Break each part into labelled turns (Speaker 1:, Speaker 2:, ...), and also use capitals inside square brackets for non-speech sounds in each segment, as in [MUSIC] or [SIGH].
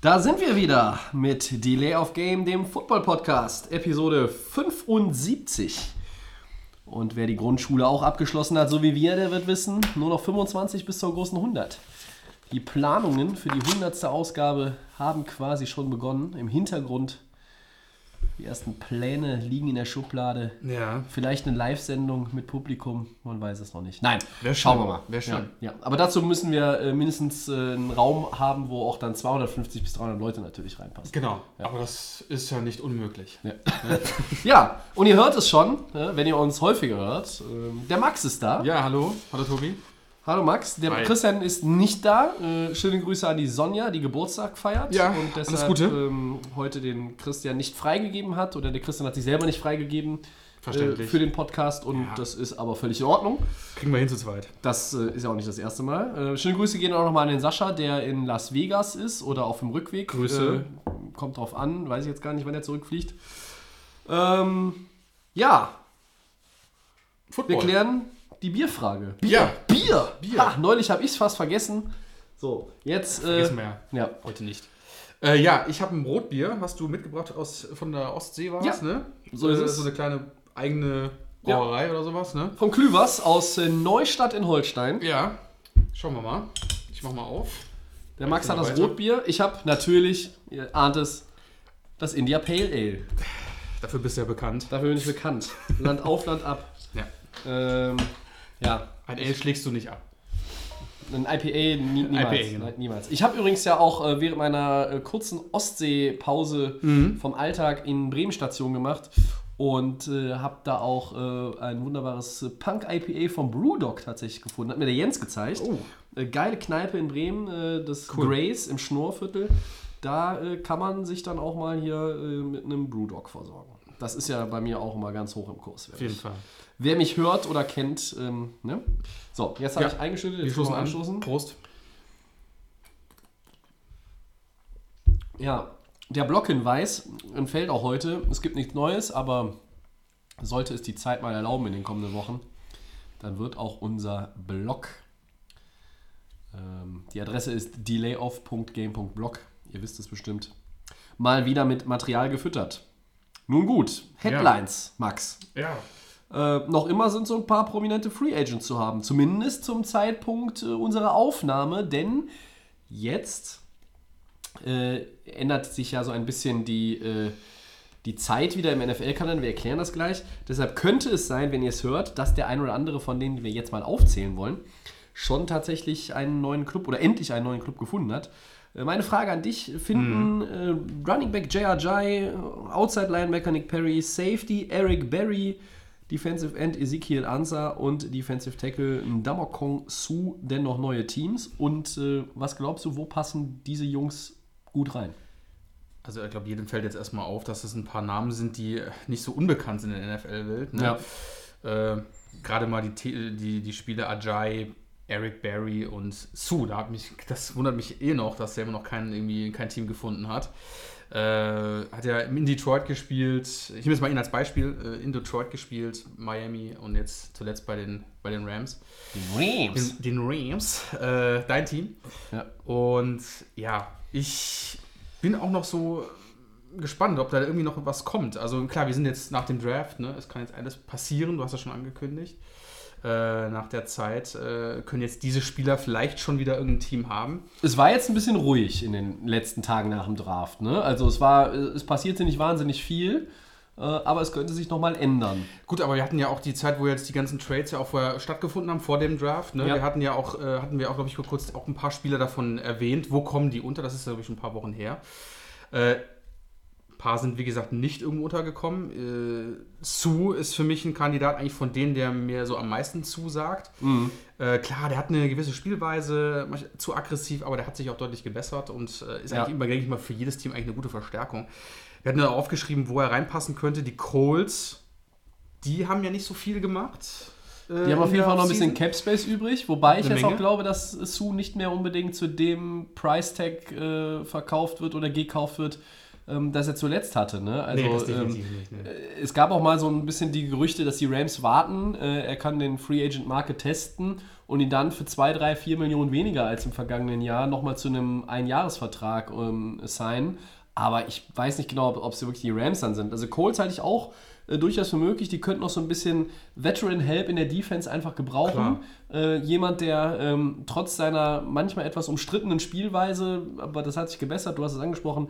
Speaker 1: Da sind wir wieder mit Delay of Game, dem Football Podcast, Episode 75. Und wer die Grundschule auch abgeschlossen hat, so wie wir, der wird wissen, nur noch 25 bis zur großen 100. Die Planungen für die 100. Ausgabe haben quasi schon begonnen. Im Hintergrund die ersten Pläne liegen in der Schublade.
Speaker 2: Ja.
Speaker 1: Vielleicht eine Live-Sendung mit Publikum, man weiß es noch nicht. Nein,
Speaker 2: Wär
Speaker 1: schauen
Speaker 2: schön.
Speaker 1: wir mal.
Speaker 2: Wär schön.
Speaker 1: Ja, ja. Aber dazu müssen wir äh, mindestens äh, einen Raum haben, wo auch dann 250 bis 300 Leute natürlich reinpassen.
Speaker 2: Genau. Aber das ist ja nicht unmöglich.
Speaker 1: Ja. [LAUGHS] ja, und ihr hört es schon, äh, wenn ihr uns häufiger hört. ähm, Der Max ist da.
Speaker 2: Ja, hallo. Hallo Tobi.
Speaker 1: Hallo Max. Der
Speaker 2: Hi.
Speaker 1: Christian ist nicht da. Äh, schöne Grüße an die Sonja, die Geburtstag feiert.
Speaker 2: Ja,
Speaker 1: und
Speaker 2: alles
Speaker 1: deshalb
Speaker 2: Gute.
Speaker 1: Ähm, heute den Christian nicht freigegeben hat. Oder der Christian hat sich selber nicht freigegeben. Äh,
Speaker 2: Verständlich.
Speaker 1: für den Podcast und
Speaker 2: Ja.
Speaker 1: das ist aber völlig in Ordnung.
Speaker 2: Kriegen wir hin zu zweit.
Speaker 1: Das äh, ist ja auch nicht das erste Mal. Äh, schöne Grüße gehen auch nochmal an den Sascha, der in Las Vegas ist oder auf dem Rückweg.
Speaker 2: Grüße.
Speaker 1: Äh, kommt drauf an, weiß ich jetzt gar nicht, wann er zurückfliegt. Ähm, ja,
Speaker 2: Football.
Speaker 1: wir klären die Bierfrage.
Speaker 2: Ja.
Speaker 1: Bier!
Speaker 2: Bier.
Speaker 1: Ha, neulich habe ich es fast vergessen. So, jetzt. Äh,
Speaker 2: Vergessen wir ja.
Speaker 1: ja.
Speaker 2: Heute nicht. Äh, ja, ich habe ein Brotbier, was du mitgebracht aus von der Ostsee war
Speaker 1: Ja,
Speaker 2: ne?
Speaker 1: so ist
Speaker 2: Äh,
Speaker 1: es.
Speaker 2: So eine kleine eigene Brauerei oder sowas, ne?
Speaker 1: Vom Klüvers aus äh, Neustadt in Holstein.
Speaker 2: Ja. Schauen wir mal. Ich mach mal auf.
Speaker 1: Der Max hat das
Speaker 2: weiter.
Speaker 1: Rotbier. Ich habe natürlich, ihr ahnt es, das India Pale Ale.
Speaker 2: Dafür bist du ja bekannt.
Speaker 1: Dafür bin ich bekannt. [LAUGHS] Land auf, Land ab.
Speaker 2: Ja.
Speaker 1: Ähm, ja,
Speaker 2: Ein Ale schlägst du nicht ab.
Speaker 1: ein IPA nie, niemals.
Speaker 2: IPA, genau.
Speaker 1: Nein, niemals. Ich habe übrigens ja auch äh, während meiner äh, kurzen Ostsee-Pause
Speaker 2: Mhm.
Speaker 1: vom Alltag in Bremen Station gemacht und äh, habe da auch äh, ein wunderbares Punk-IPA vom Brewdog tatsächlich gefunden. Hat mir der Jens gezeigt.
Speaker 2: Oh.
Speaker 1: Äh, geile Kneipe in Bremen, äh, das
Speaker 2: Cool.
Speaker 1: Grace im Schnorrviertel. Da äh, kann man sich dann auch mal hier äh, mit einem Brewdog versorgen. Das ist ja bei mir auch immer ganz hoch im Kurs.
Speaker 2: Auf jeden Fall.
Speaker 1: Wer mich hört oder kennt, ähm, ne? So, jetzt habe
Speaker 2: Ja.
Speaker 1: ich eingeschüttet. Jetzt wir anstoßen.
Speaker 2: Prost.
Speaker 1: Ja, der Blockhinweis entfällt auch heute. Es gibt nichts Neues, aber sollte es die Zeit mal erlauben in den kommenden Wochen, dann wird auch unser Blog. Ähm, die Adresse ist delayoff.game.blog. Ihr wisst es bestimmt. Mal wieder mit Material gefüttert. Nun gut, Headlines, Max.
Speaker 2: Ja.
Speaker 1: Äh, noch immer sind so ein paar prominente Free Agents zu haben. Zumindest zum Zeitpunkt äh, unserer Aufnahme, denn jetzt äh, ändert sich ja so ein bisschen die, äh, die Zeit wieder im NFL-Kalender. Wir erklären das gleich. Deshalb könnte es sein, wenn ihr es hört, dass der ein oder andere von denen, die wir jetzt mal aufzählen wollen, schon tatsächlich einen neuen Club oder endlich einen neuen Club gefunden hat. Äh, Meine Frage an dich: Finden äh, Running Back J.R.J., Outside Linebacker Nick Perry, Safety Eric Berry, Defensive End Ezekiel Ansah und Defensive Tackle Ndamokong Su denn noch neue Teams? Und äh, was glaubst du, wo passen diese Jungs gut rein?
Speaker 2: Also ich glaube, jedem fällt jetzt erstmal auf, dass es ein paar Namen sind, die nicht so unbekannt sind in der NFL-Welt. Ne? Äh, Gerade mal die, die, die Spiele Ajay, Eric Berry und Sue. Da hat mich, das wundert mich eh noch, dass der immer noch kein, irgendwie kein Team gefunden hat. Äh, hat er in Detroit gespielt, ich nehme jetzt mal ihn als Beispiel, äh, in Detroit gespielt, Miami und jetzt zuletzt bei den, bei den Rams. Den, den Rams, äh, dein Team.
Speaker 1: Ja.
Speaker 2: Und ja, ich bin auch noch so gespannt, ob da irgendwie noch was kommt. Also klar, wir sind jetzt nach dem Draft, ne? Es kann jetzt alles passieren, du hast das schon angekündigt. Äh, nach der Zeit äh, können jetzt diese Spieler vielleicht schon wieder irgendein Team haben.
Speaker 1: Es war jetzt ein bisschen ruhig in den letzten Tagen nach dem Draft. Ne? Also es war, es passierte nicht wahnsinnig viel, äh, aber es könnte sich nochmal ändern.
Speaker 2: Gut, aber wir hatten ja auch die Zeit, wo jetzt die ganzen Trades ja auch vorher stattgefunden haben, vor dem Draft. Ne?
Speaker 1: Ja.
Speaker 2: Wir hatten ja auch, äh, hatten wir auch, glaube ich, kurz auch ein paar Spieler davon erwähnt. Wo kommen die unter? Das ist, glaube ich, schon ein paar Wochen her. Äh, paar sind, wie gesagt, nicht irgendwo untergekommen. Äh, Sue ist für mich ein Kandidat eigentlich von denen, der mir so am meisten zusagt.
Speaker 1: Mhm.
Speaker 2: Äh, klar, der hat eine gewisse Spielweise, zu aggressiv, aber der hat sich auch deutlich gebessert und äh, ist
Speaker 1: Ja.
Speaker 2: eigentlich immer, denke ich mal, für jedes Team eigentlich eine gute Verstärkung. Wir hatten ja aufgeschrieben, wo er reinpassen könnte. Die Colts, die haben ja nicht so viel gemacht. äh,
Speaker 1: Die haben auf jeden Fall noch ein bisschen. Cap Space übrig, wobei ich jetzt
Speaker 2: Menge.
Speaker 1: auch glaube, dass Sue nicht mehr unbedingt zu dem Price Tag äh, verkauft wird oder gekauft wird, ähm, das er zuletzt hatte. Ne? Also,
Speaker 2: Nee,
Speaker 1: ähm,
Speaker 2: nicht. Ne.
Speaker 1: es gab auch mal so ein bisschen die Gerüchte, dass die Rams warten. Äh, er kann den Free Agent Market testen und ihn dann für 2, 3, 4 Millionen weniger als im vergangenen Jahr nochmal zu einem Einjahresvertrag ähm, signen. Aber ich weiß nicht genau, ob es wirklich die Rams dann sind. Also Colts halte ich auch äh, durchaus für möglich. Die könnten noch so ein bisschen Veteran-Help in der Defense einfach gebrauchen. Äh, jemand, der ähm, trotz seiner manchmal etwas umstrittenen Spielweise, aber das hat sich gebessert, du hast es angesprochen,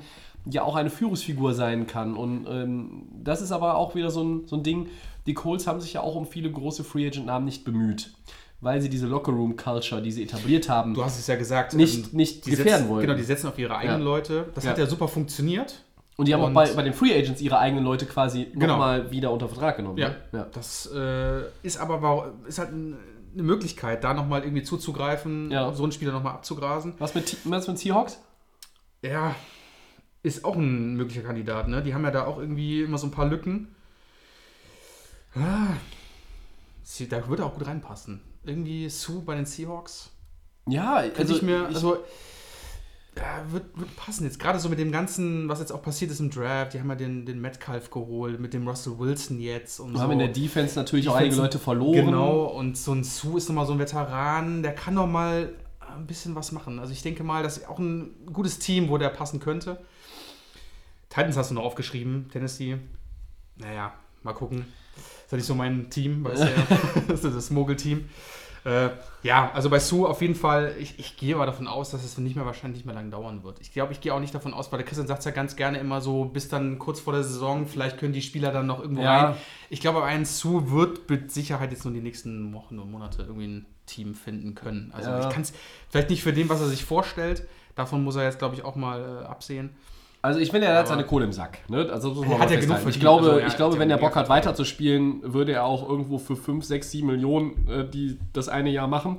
Speaker 1: ja auch eine Führungsfigur sein kann. Und ähm, das ist aber auch wieder so ein, so ein Ding. Die Colts haben sich ja auch um viele große Free Agent-Namen nicht bemüht, weil sie diese Locker-Room-Culture, die sie etabliert haben,
Speaker 2: Du hast es ja gesagt.
Speaker 1: Nicht-
Speaker 2: ähm,
Speaker 1: nicht gefährden
Speaker 2: setzen,
Speaker 1: wollen.
Speaker 2: Genau, die setzen auf ihre eigenen
Speaker 1: Ja.
Speaker 2: Leute. Das
Speaker 1: Ja.
Speaker 2: hat ja super funktioniert.
Speaker 1: und die haben auch
Speaker 2: und-
Speaker 1: bei, bei den Free Agents ihre eigenen Leute quasi
Speaker 2: Genau.
Speaker 1: nochmal wieder unter Vertrag genommen.
Speaker 2: Ja,
Speaker 1: ne? ja.
Speaker 2: das äh, ist aber ist halt ein- eine Möglichkeit, da nochmal irgendwie zuzugreifen,
Speaker 1: Ja.
Speaker 2: so einen Spieler nochmal abzugrasen.
Speaker 1: Was mit, was mit Seahawks?
Speaker 2: Ja, ist auch ein möglicher Kandidat, ne? Die haben ja da auch irgendwie immer so ein paar Lücken. Ah, sie- da würde er auch gut reinpassen. Irgendwie Sue bei den Seahawks.
Speaker 1: Ja, also
Speaker 2: ich mir, also, ja, wird, wird passen jetzt. Gerade so mit dem Ganzen, was jetzt auch passiert ist im Draft. Die haben ja den, den Metcalf geholt, mit dem Russell Wilson jetzt. Und
Speaker 1: wir
Speaker 2: so.
Speaker 1: haben in der Defense natürlich auch
Speaker 2: Defense-
Speaker 1: einige Leute verloren.
Speaker 2: Genau, und so ein Sue ist nochmal so ein Veteran, der kann noch mal ein bisschen was machen. Also ich denke mal, das ist auch ein gutes Team, wo der passen könnte. Titans hast du noch aufgeschrieben, Tennessee. Naja, mal gucken. ist ja nicht so mein Team, weißt du ja. [LAUGHS] das ist das Mogel-Team. Äh, ja, also bei Sue auf jeden Fall, ich, ich gehe aber davon aus, dass es nicht mehr wahrscheinlich nicht mehr lange dauern wird. Ich glaube, ich gehe auch nicht davon aus, weil der Christian sagt es ja ganz gerne immer so, bis dann kurz vor der Saison, vielleicht können die Spieler dann noch irgendwo
Speaker 1: Ja.
Speaker 2: rein. Ich glaube, ein Sue wird mit Sicherheit jetzt nur die nächsten Wochen und Monate irgendwie ein Team finden können. Also
Speaker 1: Ja.
Speaker 2: ich kann es vielleicht nicht für den, was er sich vorstellt. Davon muss er jetzt, glaube ich, auch mal äh, absehen.
Speaker 1: Also ich finde, er hat seine Kohle im Sack. Ne? Also das muss man
Speaker 2: Er
Speaker 1: mal
Speaker 2: hat ja
Speaker 1: festhalten.
Speaker 2: genug
Speaker 1: ich glaube,
Speaker 2: also er
Speaker 1: ich glaube
Speaker 2: ja
Speaker 1: wenn er Bock hat, weiterzuspielen, würde er auch irgendwo für 5, 6, 7 Millionen äh, die, das eine Jahr machen.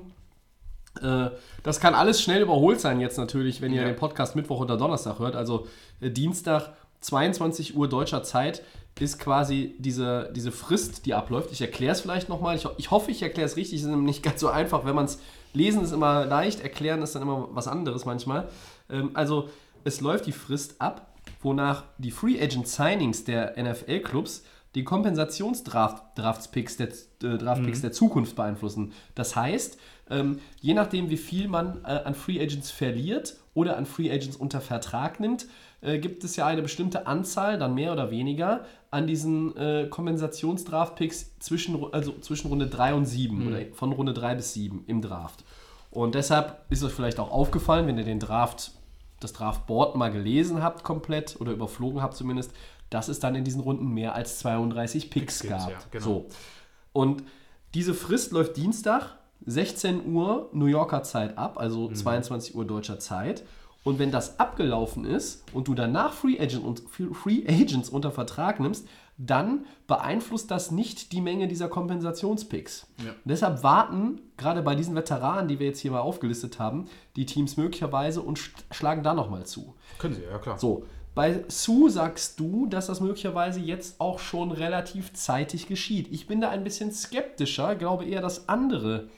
Speaker 1: Äh, das kann alles schnell überholt sein jetzt natürlich, wenn ihr
Speaker 2: Ja.
Speaker 1: den Podcast Mittwoch oder Donnerstag hört. Also äh, Dienstag, 22 Uhr deutscher Zeit, ist quasi diese, diese Frist, die abläuft. Ich erkläre es vielleicht nochmal. Ich, ich hoffe, ich erkläre es richtig. Es ist nämlich nicht ganz so einfach. Wenn man es lesen, ist immer leicht. Erklären ist dann immer was anderes manchmal. Ähm, also es läuft die Frist ab, wonach die Free Agent Signings der NFL-Clubs die Kompensationsdraft-Picks der, äh, Draft-Picks der Zukunft beeinflussen. Das heißt, ähm, je nachdem, wie viel man äh, an Free Agents verliert oder an Free Agents unter Vertrag nimmt, äh, gibt es ja eine bestimmte Anzahl, dann mehr oder weniger, an diesen äh, Kompensationsdraft-Picks zwischen, also zwischen Runde 3 und 7 oder von Runde 3 bis 7 im Draft. Und deshalb ist euch vielleicht auch aufgefallen, wenn ihr den Draft, das Draftboard mal gelesen habt komplett oder überflogen habt zumindest, dass es dann in diesen Runden mehr als 32 Picks
Speaker 2: Picks
Speaker 1: gab.
Speaker 2: ja, genau.
Speaker 1: So. Und diese Frist läuft Dienstag, 16 Uhr New Yorker Zeit ab, also 22 Uhr deutscher Zeit. Und wenn das abgelaufen ist und du danach Free, Agent und, Free Agents unter Vertrag nimmst, dann beeinflusst das nicht die Menge dieser Kompensationspicks.
Speaker 2: Ja.
Speaker 1: Deshalb warten, gerade bei diesen Veteranen, die wir jetzt hier mal aufgelistet haben, die Teams möglicherweise und sch schlagen da nochmal zu.
Speaker 2: Können sie, ja klar.
Speaker 1: So, bei Sue sagst du, dass das möglicherweise jetzt auch schon relativ zeitig geschieht. Ich bin da ein bisschen skeptischer, glaube eher, dass andere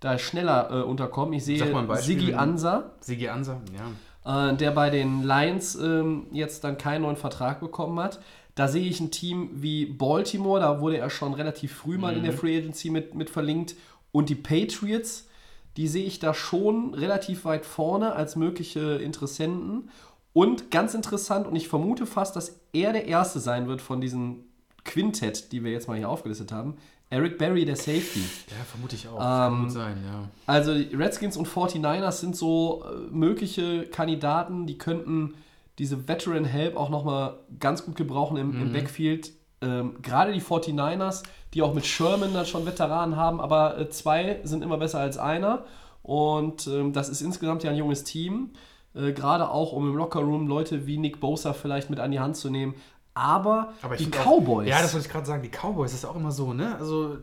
Speaker 1: da schneller äh, unterkommen. Ich sehe. Sigi Ansa,
Speaker 2: Sigi Ansa, ja.
Speaker 1: äh, der bei den Lions ähm, jetzt dann keinen neuen Vertrag bekommen hat. Da sehe ich ein Team wie Baltimore, da wurde er schon relativ früh mal in der Free Agency mit, mit verlinkt. Und die Patriots, die sehe ich da schon relativ weit vorne als mögliche Interessenten. Und ganz interessant, und ich vermute fast, dass er der Erste sein wird von diesem Quintett, die wir jetzt mal hier aufgelistet haben. Eric Berry, der Safety.
Speaker 2: Ja, vermute ich auch.
Speaker 1: Ähm,
Speaker 2: Kann gut sein, ja.
Speaker 1: Also Redskins und 49ers sind so äh, mögliche Kandidaten, die könnten diese Veteran Help auch nochmal ganz gut gebrauchen im, im Backfield. Ähm, Gerade die 49ers, die auch mit Sherman dann schon Veteranen haben, aber äh, zwei sind immer besser als einer. Und ähm, das ist insgesamt ja ein junges Team. äh, gerade auch um im Lockerroom Leute wie Nick Bosa vielleicht mit an die Hand zu nehmen. Aber,
Speaker 2: Aber
Speaker 1: die
Speaker 2: find auch-
Speaker 1: Cowboys,
Speaker 2: ja, das wollte ich gerade sagen. Die Cowboys, das ist auch immer so, ne? Also,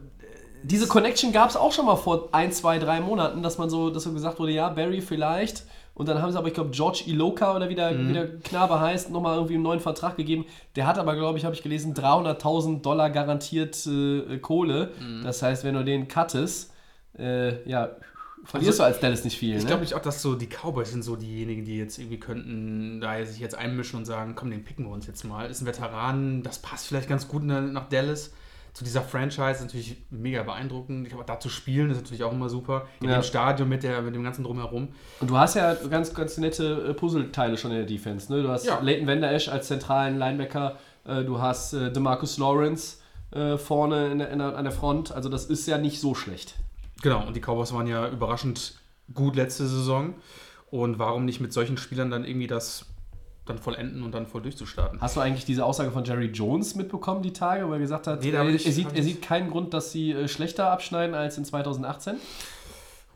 Speaker 1: diese Connection gab es auch schon mal vor ein, zwei, drei Monaten, dass man so, dass so gesagt wurde, ja, Barry vielleicht. Und dann haben sie aber, ich glaube, George Iloka oder wie der,
Speaker 2: Mhm.
Speaker 1: wie der Knabe heißt, nochmal irgendwie einen neuen Vertrag gegeben. Der hat aber, glaube ich, habe ich gelesen, 300.000 Dollar garantiert äh, Kohle.
Speaker 2: Mhm.
Speaker 1: Das heißt, wenn du den cuttest, äh, ja, verlierst
Speaker 2: Also,
Speaker 1: du als Dallas nicht viel.
Speaker 2: ich
Speaker 1: ne?
Speaker 2: glaube nicht auch, dass so die Cowboys sind so diejenigen, die jetzt irgendwie könnten da sich jetzt einmischen und sagen, komm, den picken wir uns jetzt mal. Ist ein Veteran, das passt vielleicht ganz gut na- nach Dallas. Zu dieser Franchise natürlich mega beeindruckend. Ich glaube, da zu spielen ist natürlich auch immer super. In
Speaker 1: Ja.
Speaker 2: dem Stadion mit, der, mit dem ganzen Drumherum.
Speaker 1: Und du hast ja ganz, ganz nette äh, Puzzleteile schon in der Defense. Ne? Du hast
Speaker 2: Ja.
Speaker 1: Leighton Vander Esch als zentralen Linebacker, äh, du hast äh, DeMarcus Lawrence vorne in der, in der, an der Front. Also das ist ja nicht so schlecht.
Speaker 2: Genau, und die Cowboys waren ja überraschend gut letzte Saison. Und warum nicht mit solchen Spielern dann irgendwie das dann vollenden und dann voll durchzustarten?
Speaker 1: Hast du eigentlich diese Aussage von Jerry Jones mitbekommen, die Tage, wo er gesagt hat,
Speaker 2: Nee,
Speaker 1: er, er,
Speaker 2: ich-
Speaker 1: sieht,
Speaker 2: hab
Speaker 1: er
Speaker 2: ich-
Speaker 1: sieht keinen Grund, dass sie äh, schlechter abschneiden als in 2018?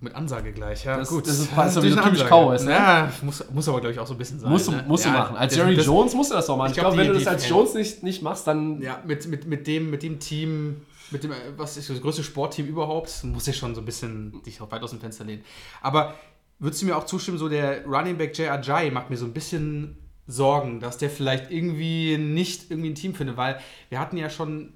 Speaker 2: Mit Ansage gleich, ja.
Speaker 1: Das-
Speaker 2: gut.
Speaker 1: das ist-
Speaker 2: Ja,
Speaker 1: ist so [LAUGHS] typisch. Cowboys, ne?
Speaker 2: Ja, muss, muss aber, glaube ich, auch so ein bisschen sein.
Speaker 1: Musst du,
Speaker 2: ne?
Speaker 1: musst du
Speaker 2: Ja,
Speaker 1: machen. Als
Speaker 2: das-
Speaker 1: Jerry
Speaker 2: das-
Speaker 1: Jones musst du das doch machen. Ich,
Speaker 2: Ich
Speaker 1: glaube,
Speaker 2: glaub,
Speaker 1: wenn du
Speaker 2: die-
Speaker 1: das als Jones nicht, nicht machst, dann
Speaker 2: Ja, mit, mit, mit, dem, mit dem Team, mit dem, äh, was ist das größte Sportteam überhaupt, muss ja schon so ein bisschen dich auch weit aus dem Fenster lehnen. Aber würdest du mir auch zustimmen, so der Running Back Jay Ajay macht mir so ein bisschen Sorgen, dass der vielleicht irgendwie nicht irgendwie ein Team findet, weil wir hatten ja schon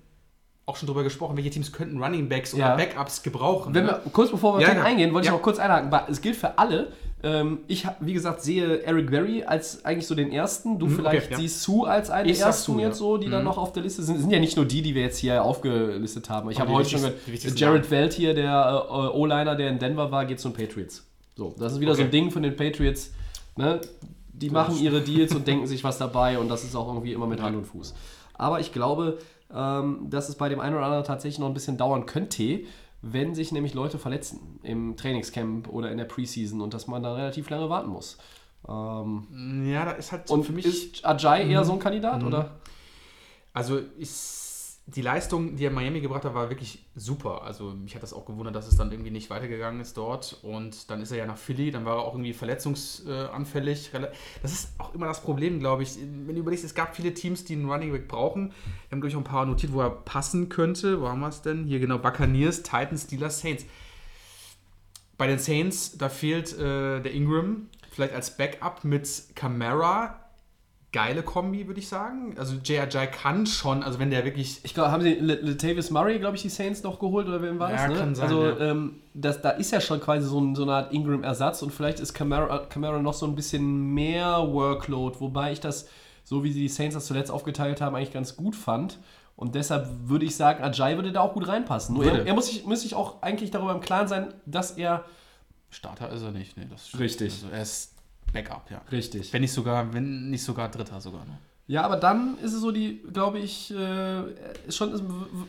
Speaker 2: auch schon drüber gesprochen, welche Teams könnten Running Backs oder
Speaker 1: Ja.
Speaker 2: Backups gebrauchen.
Speaker 1: Wenn
Speaker 2: ne?
Speaker 1: wir, kurz bevor wir
Speaker 2: Ja, ja.
Speaker 1: eingehen, wollte
Speaker 2: Ja.
Speaker 1: ich noch kurz einhaken. weil Es gilt für alle. Ähm, ich, wie gesagt, sehe Eric Berry als eigentlich so den ersten. Du
Speaker 2: Mhm,
Speaker 1: vielleicht
Speaker 2: okay,
Speaker 1: siehst Sue als einen der ersten jetzt so, die dann
Speaker 2: Mhm.
Speaker 1: noch auf der Liste sind. Es sind ja nicht nur die, die wir jetzt hier aufgelistet haben. Ich habe heute schon gehört, Jared Welt hier, der äh, O-Liner, der in Denver war, geht zu den Patriots. So, das ist wieder so ein
Speaker 2: Okay.
Speaker 1: Ding von den Patriots. Ne? Die machen ihre Deals und denken sich was dabei und das ist auch irgendwie immer mit Hand und Fuß. Aber ich glaube, ähm, dass es bei dem einen oder anderen tatsächlich noch ein bisschen dauern könnte, wenn sich nämlich Leute verletzen im Trainingscamp oder in der Preseason und dass man da relativ lange warten muss. Ähm,
Speaker 2: ja, da ist halt
Speaker 1: und
Speaker 2: für mich.
Speaker 1: ist Ajay eher so ein Kandidat, oder?
Speaker 2: Also ist die Leistung, die er in Miami gebracht hat, war wirklich super. Also mich hat das auch gewundert, dass es dann irgendwie nicht weitergegangen ist dort. Und dann ist er ja nach Philly, dann war er auch irgendwie verletzungsanfällig. Das ist auch immer das Problem, glaube ich. Wenn du überlegst, es gab viele Teams, die einen Running Back brauchen. Wir haben durch ein paar notiert, wo er passen könnte. Wo haben wir es denn? Hier genau, Buccaneers, Titans, Steelers, Saints. Bei den Saints, da fehlt äh, der Ingram, vielleicht als Backup mit Camara. Geile Kombi, würde ich sagen. Also J.R.J. kann schon, also wenn der wirklich
Speaker 1: Ich glaube, haben sie Latavius Murray, glaube ich, die Saints noch geholt oder wem war
Speaker 2: Ja,
Speaker 1: das? Ne?
Speaker 2: kann sein,
Speaker 1: also
Speaker 2: ja.
Speaker 1: ähm, das, da ist ja schon quasi so, ein, so eine Art Ingram-Ersatz und vielleicht ist Camara, Camara noch so ein bisschen mehr Workload, wobei ich das, so wie sie die Saints das zuletzt aufgeteilt haben, eigentlich ganz gut fand. Und deshalb würde ich sagen, Ajay würde da auch gut reinpassen. Nur er, er muss, sich, muss sich auch eigentlich darüber im Klaren sein, dass er.
Speaker 2: Starter ist er nicht, das stimmt.
Speaker 1: Richtig.
Speaker 2: Also er ist Backup, ja.
Speaker 1: Richtig.
Speaker 2: Wenn nicht sogar, wenn nicht sogar Dritter sogar. Ne?
Speaker 1: Ja, aber dann ist es so die, glaube ich, äh, schon, es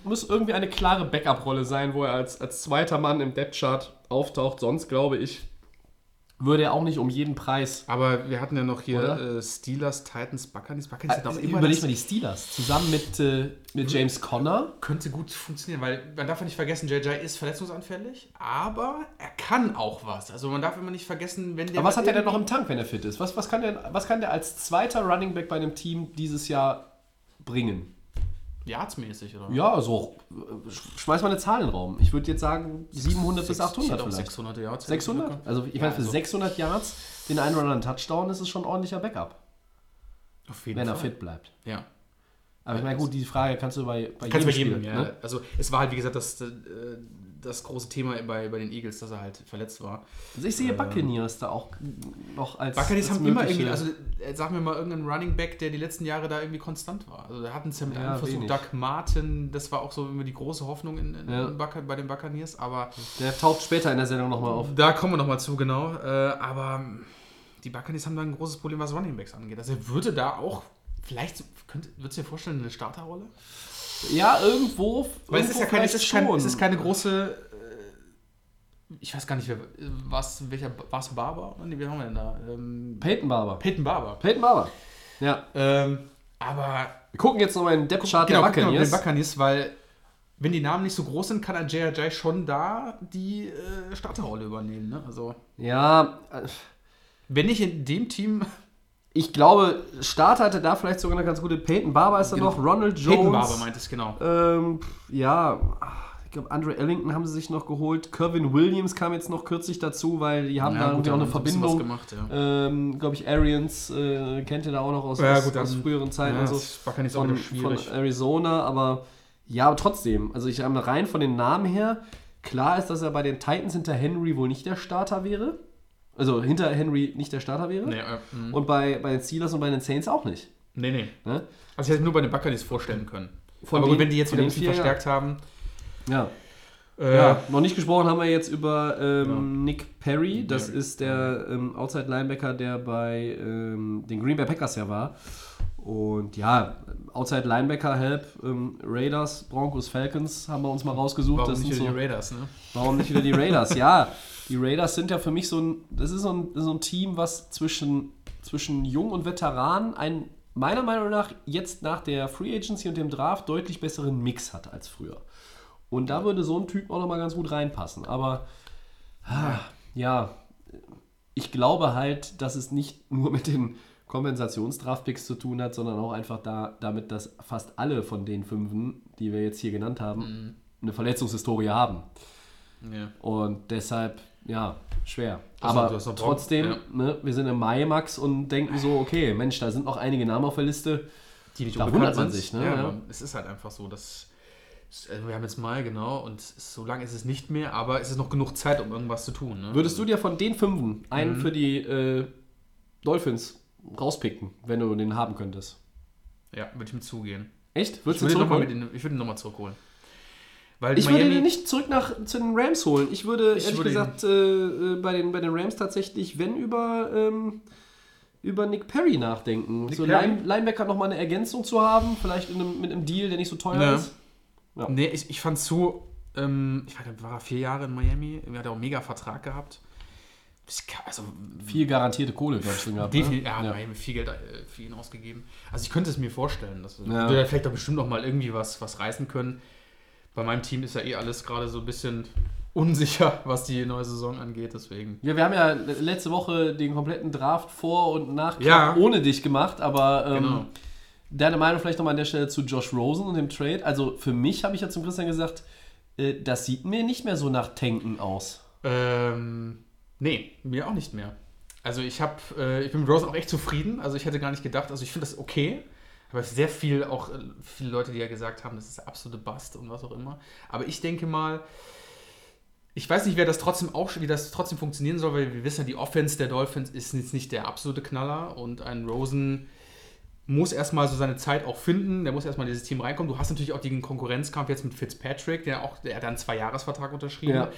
Speaker 1: muss irgendwie eine klare Backup-Rolle sein, wo er als, als zweiter Mann im Depth-Chart auftaucht. Sonst, glaube ich, würde er auch nicht um jeden Preis.
Speaker 2: Aber wir hatten ja noch hier
Speaker 1: Oder?
Speaker 2: äh, Steelers, Titans, Buccaneers. Buccaneers sind auch immer
Speaker 1: Überleg mal die Steelers. Zusammen mit, äh, mit James Conner.
Speaker 2: könnte gut funktionieren, weil man darf ja nicht vergessen, JJ ist verletzungsanfällig, aber er kann auch was. Also man darf immer nicht vergessen, wenn der.
Speaker 1: Aber was hat er denn noch im Tank, wenn er fit ist? Was, was, kann der, was kann der als zweiter Running Back bei einem Team dieses Jahr bringen?
Speaker 2: Yardsmäßig, oder?
Speaker 1: Ja, so, äh, schmeiß mal eine Zahl in den Raum. Ich würde jetzt sagen 700 bis
Speaker 2: Sechs-
Speaker 1: 800
Speaker 2: ich hätte auch
Speaker 1: vielleicht.
Speaker 2: 600 Yards.
Speaker 1: 600? Also ich
Speaker 2: Ja,
Speaker 1: meine, für
Speaker 2: also-
Speaker 1: 600 Yards den einen oder anderen Touchdown ist es schon ein ordentlicher Backup,
Speaker 2: Auf jeden
Speaker 1: wenn er
Speaker 2: Fall.
Speaker 1: fit bleibt.
Speaker 2: Ja.
Speaker 1: Aber ich meine, gut, die Frage kannst du bei, bei
Speaker 2: Kannst du bei
Speaker 1: jedem
Speaker 2: jedem,
Speaker 1: Spieler,
Speaker 2: ja.
Speaker 1: ne?
Speaker 2: Also es war halt, wie gesagt, das, äh, das große Thema bei, bei den Eagles, dass er halt verletzt war.
Speaker 1: Also ich sehe Buccaneers da auch noch als
Speaker 2: Buccaneers
Speaker 1: als
Speaker 2: haben immer irgendwie, also äh, sag mir mal irgendeinen Running Back, der die letzten Jahre da irgendwie konstant war. Also da hatten es ja mit
Speaker 1: Ja,
Speaker 2: einem Versuch. Doug Martin, das war auch so immer die große Hoffnung in, in,
Speaker 1: Ja.
Speaker 2: in bei den Buccaneers, aber
Speaker 1: Der taucht später in der Sendung nochmal auf.
Speaker 2: da kommen wir nochmal zu, genau. Äh, aber die Buccaneers haben da ein großes Problem, was Running Backs angeht. Also er würde da auch, vielleicht, könnte, würdest du dir vorstellen, eine Starterrolle?
Speaker 1: Ja, irgendwo.
Speaker 2: Weil es ist
Speaker 1: irgendwo
Speaker 2: ja keine, es ist, kein, es ist keine große. Äh, ich weiß gar nicht, wer. Was, welcher. War es Barber? Nee, wie haben wir denn da? Ähm,
Speaker 1: Peyton Barber.
Speaker 2: Peyton Barber.
Speaker 1: Peyton Barber. Ja.
Speaker 2: Ähm, aber.
Speaker 1: Wir gucken jetzt nochmal in den Depth-Chart
Speaker 2: genau,
Speaker 1: der Buccaneers.
Speaker 2: den Buccaneers, weil. Wenn die Namen nicht so groß sind, kann ein J.R.J. schon da die äh, Starterrolle übernehmen. Ne? Also,
Speaker 1: Ja, äh,
Speaker 2: Wenn nicht in dem Team.
Speaker 1: Ich glaube, Start hatte da vielleicht sogar eine ganz gute. Peyton Barber ist da noch, Ronald Jones.
Speaker 2: Peyton Barber meint es, genau.
Speaker 1: Ähm, ja, ich glaube, Andre Ellington haben sie sich noch geholt. Kervin Williams kam jetzt noch kürzlich dazu, weil die haben da irgendwie auch eine Verbindung.
Speaker 2: gemacht, ja.
Speaker 1: Ähm, glaube ich, Arians äh, kennt ihr da auch noch aus,
Speaker 2: Ja,
Speaker 1: aus,
Speaker 2: gut,
Speaker 1: aus
Speaker 2: dann-
Speaker 1: früheren Zeiten
Speaker 2: ja,
Speaker 1: und so.
Speaker 2: das war kann jetzt auch
Speaker 1: Von,
Speaker 2: schwierig.
Speaker 1: von Arizona, aber ja, aber trotzdem. Also ich habe rein von den Namen her, klar ist, dass er bei den Titans hinter Henry wohl nicht der Starter wäre. Also hinter Henry nicht der Starter wäre.
Speaker 2: Nee, äh, mh.
Speaker 1: Und bei, bei den Steelers und bei den Saints auch nicht.
Speaker 2: nee, nee.
Speaker 1: Ne?
Speaker 2: Also ich hätte nur bei den Buccaneers vorstellen können.
Speaker 1: Von
Speaker 2: Aber
Speaker 1: den-
Speaker 2: gut, wenn die jetzt wieder ein bisschen
Speaker 1: vier,
Speaker 2: verstärkt haben.
Speaker 1: Ja.
Speaker 2: Äh,
Speaker 1: Ja, noch nicht gesprochen haben wir jetzt über ähm,
Speaker 2: Ja.
Speaker 1: Nick Perry. Das
Speaker 2: Perry.
Speaker 1: ist der ähm, Outside Linebacker, der bei ähm, den Green Bay Packers ja war. Und ja, Outside Linebacker Help, ähm, Raiders, Broncos, Falcons haben wir uns mal rausgesucht.
Speaker 2: Warum
Speaker 1: das
Speaker 2: nicht
Speaker 1: sind
Speaker 2: wieder
Speaker 1: so,
Speaker 2: die Raiders, ne?
Speaker 1: warum nicht wieder die Raiders? ja, [LAUGHS] die Raiders sind ja für mich so ein, das ist so ein, so ein Team, was zwischen, zwischen Jung und Veteran ein, meiner Meinung nach, jetzt nach der Free Agency und dem Draft deutlich besseren Mix hat als früher. Und da würde so ein Typ auch nochmal ganz gut reinpassen. Aber ah, ja, ich glaube halt, dass es nicht nur mit den Kompensationsdraftpicks zu tun hat, sondern auch einfach da, damit, dass fast alle von den Fünfen, die wir jetzt hier genannt haben, eine Verletzungshistorie haben.
Speaker 2: Ja.
Speaker 1: Und deshalb, ja, schwer.
Speaker 2: Das
Speaker 1: Aber
Speaker 2: das noch
Speaker 1: trotzdem,
Speaker 2: ja.
Speaker 1: ne, wir sind im Mai, Max, und denken so, okay, Mensch, da sind noch einige Namen auf der Liste.
Speaker 2: Die nicht
Speaker 1: Da wundert man sich, ne?
Speaker 2: Ja,
Speaker 1: Ja.
Speaker 2: es ist halt einfach so, dass. Also wir haben jetzt Mai, genau, und so lange ist es nicht mehr, aber es ist noch genug Zeit, um irgendwas zu tun. Ne?
Speaker 1: Würdest du dir von den Fünfen
Speaker 2: Mhm.
Speaker 1: einen für die äh, Dolphins rauspicken, wenn du den haben könntest?
Speaker 2: Ja, würde ich mit zugehen.
Speaker 1: Echt?
Speaker 2: Ich
Speaker 1: Würdest
Speaker 2: ich würde ihn nochmal zurückholen. Weil
Speaker 1: Ich würde
Speaker 2: Miami,
Speaker 1: den nicht zurück nach, zu den Rams holen. Ich würde,
Speaker 2: Ich
Speaker 1: ehrlich
Speaker 2: würde ihn-
Speaker 1: gesagt, äh, äh, bei, den, bei den Rams tatsächlich, wenn über, ähm, über Nick Perry nachdenken.
Speaker 2: Nick
Speaker 1: so
Speaker 2: Perry?
Speaker 1: Line, Linebacker nochmal eine Ergänzung zu haben, vielleicht in einem, mit einem Deal, der nicht so teuer
Speaker 2: Ja.
Speaker 1: ist. Ja.
Speaker 2: Nee, ich, ich fand so, ähm, ich weiß, war er vier Jahre in Miami, er hat auch einen mega Vertrag gehabt. Also,
Speaker 1: Viel garantierte Kohle, glaube ich, drin gehabt.
Speaker 2: definitiv,
Speaker 1: ne?
Speaker 2: ja,
Speaker 1: ja.
Speaker 2: Miami viel Geld äh, für ihn ausgegeben. Also ich könnte es mir vorstellen, dass wir
Speaker 1: Ja.
Speaker 2: würde vielleicht auch bestimmt noch mal irgendwie was, was reißen können. Bei meinem Team ist ja eh alles gerade so ein bisschen unsicher, [LAUGHS] was die neue Saison angeht, deswegen.
Speaker 1: Ja, wir haben ja letzte Woche den kompletten Draft vor und nach
Speaker 2: Ja.
Speaker 1: ohne dich gemacht, aber ähm,
Speaker 2: Genau.
Speaker 1: deine Meinung vielleicht nochmal an der Stelle zu Josh Rosen und dem Trade. Also für mich habe ich ja zum Christian gesagt, äh, das sieht mir nicht mehr so nach Tanken aus.
Speaker 2: Ähm, nee, mir auch nicht mehr. Also ich habe, äh, ich bin mit Rosen auch echt zufrieden. Also ich hätte gar nicht gedacht, also ich finde das okay. Aber sehr viel, auch äh, viele Leute, die ja gesagt haben, das ist der absolute Bast und was auch immer. Aber ich denke mal, ich weiß nicht, wer das trotzdem auch, wie das trotzdem funktionieren soll, weil wir wissen ja, die Offense der Dolphins ist jetzt nicht der absolute Knaller und ein Rosen muss erstmal so seine Zeit auch finden, der muss erstmal in dieses Team reinkommen. Du hast natürlich auch den Konkurrenzkampf jetzt mit Fitzpatrick, der auch, der hat einen Zwei-Jahres-Vertrag unterschrieben.
Speaker 1: Ja.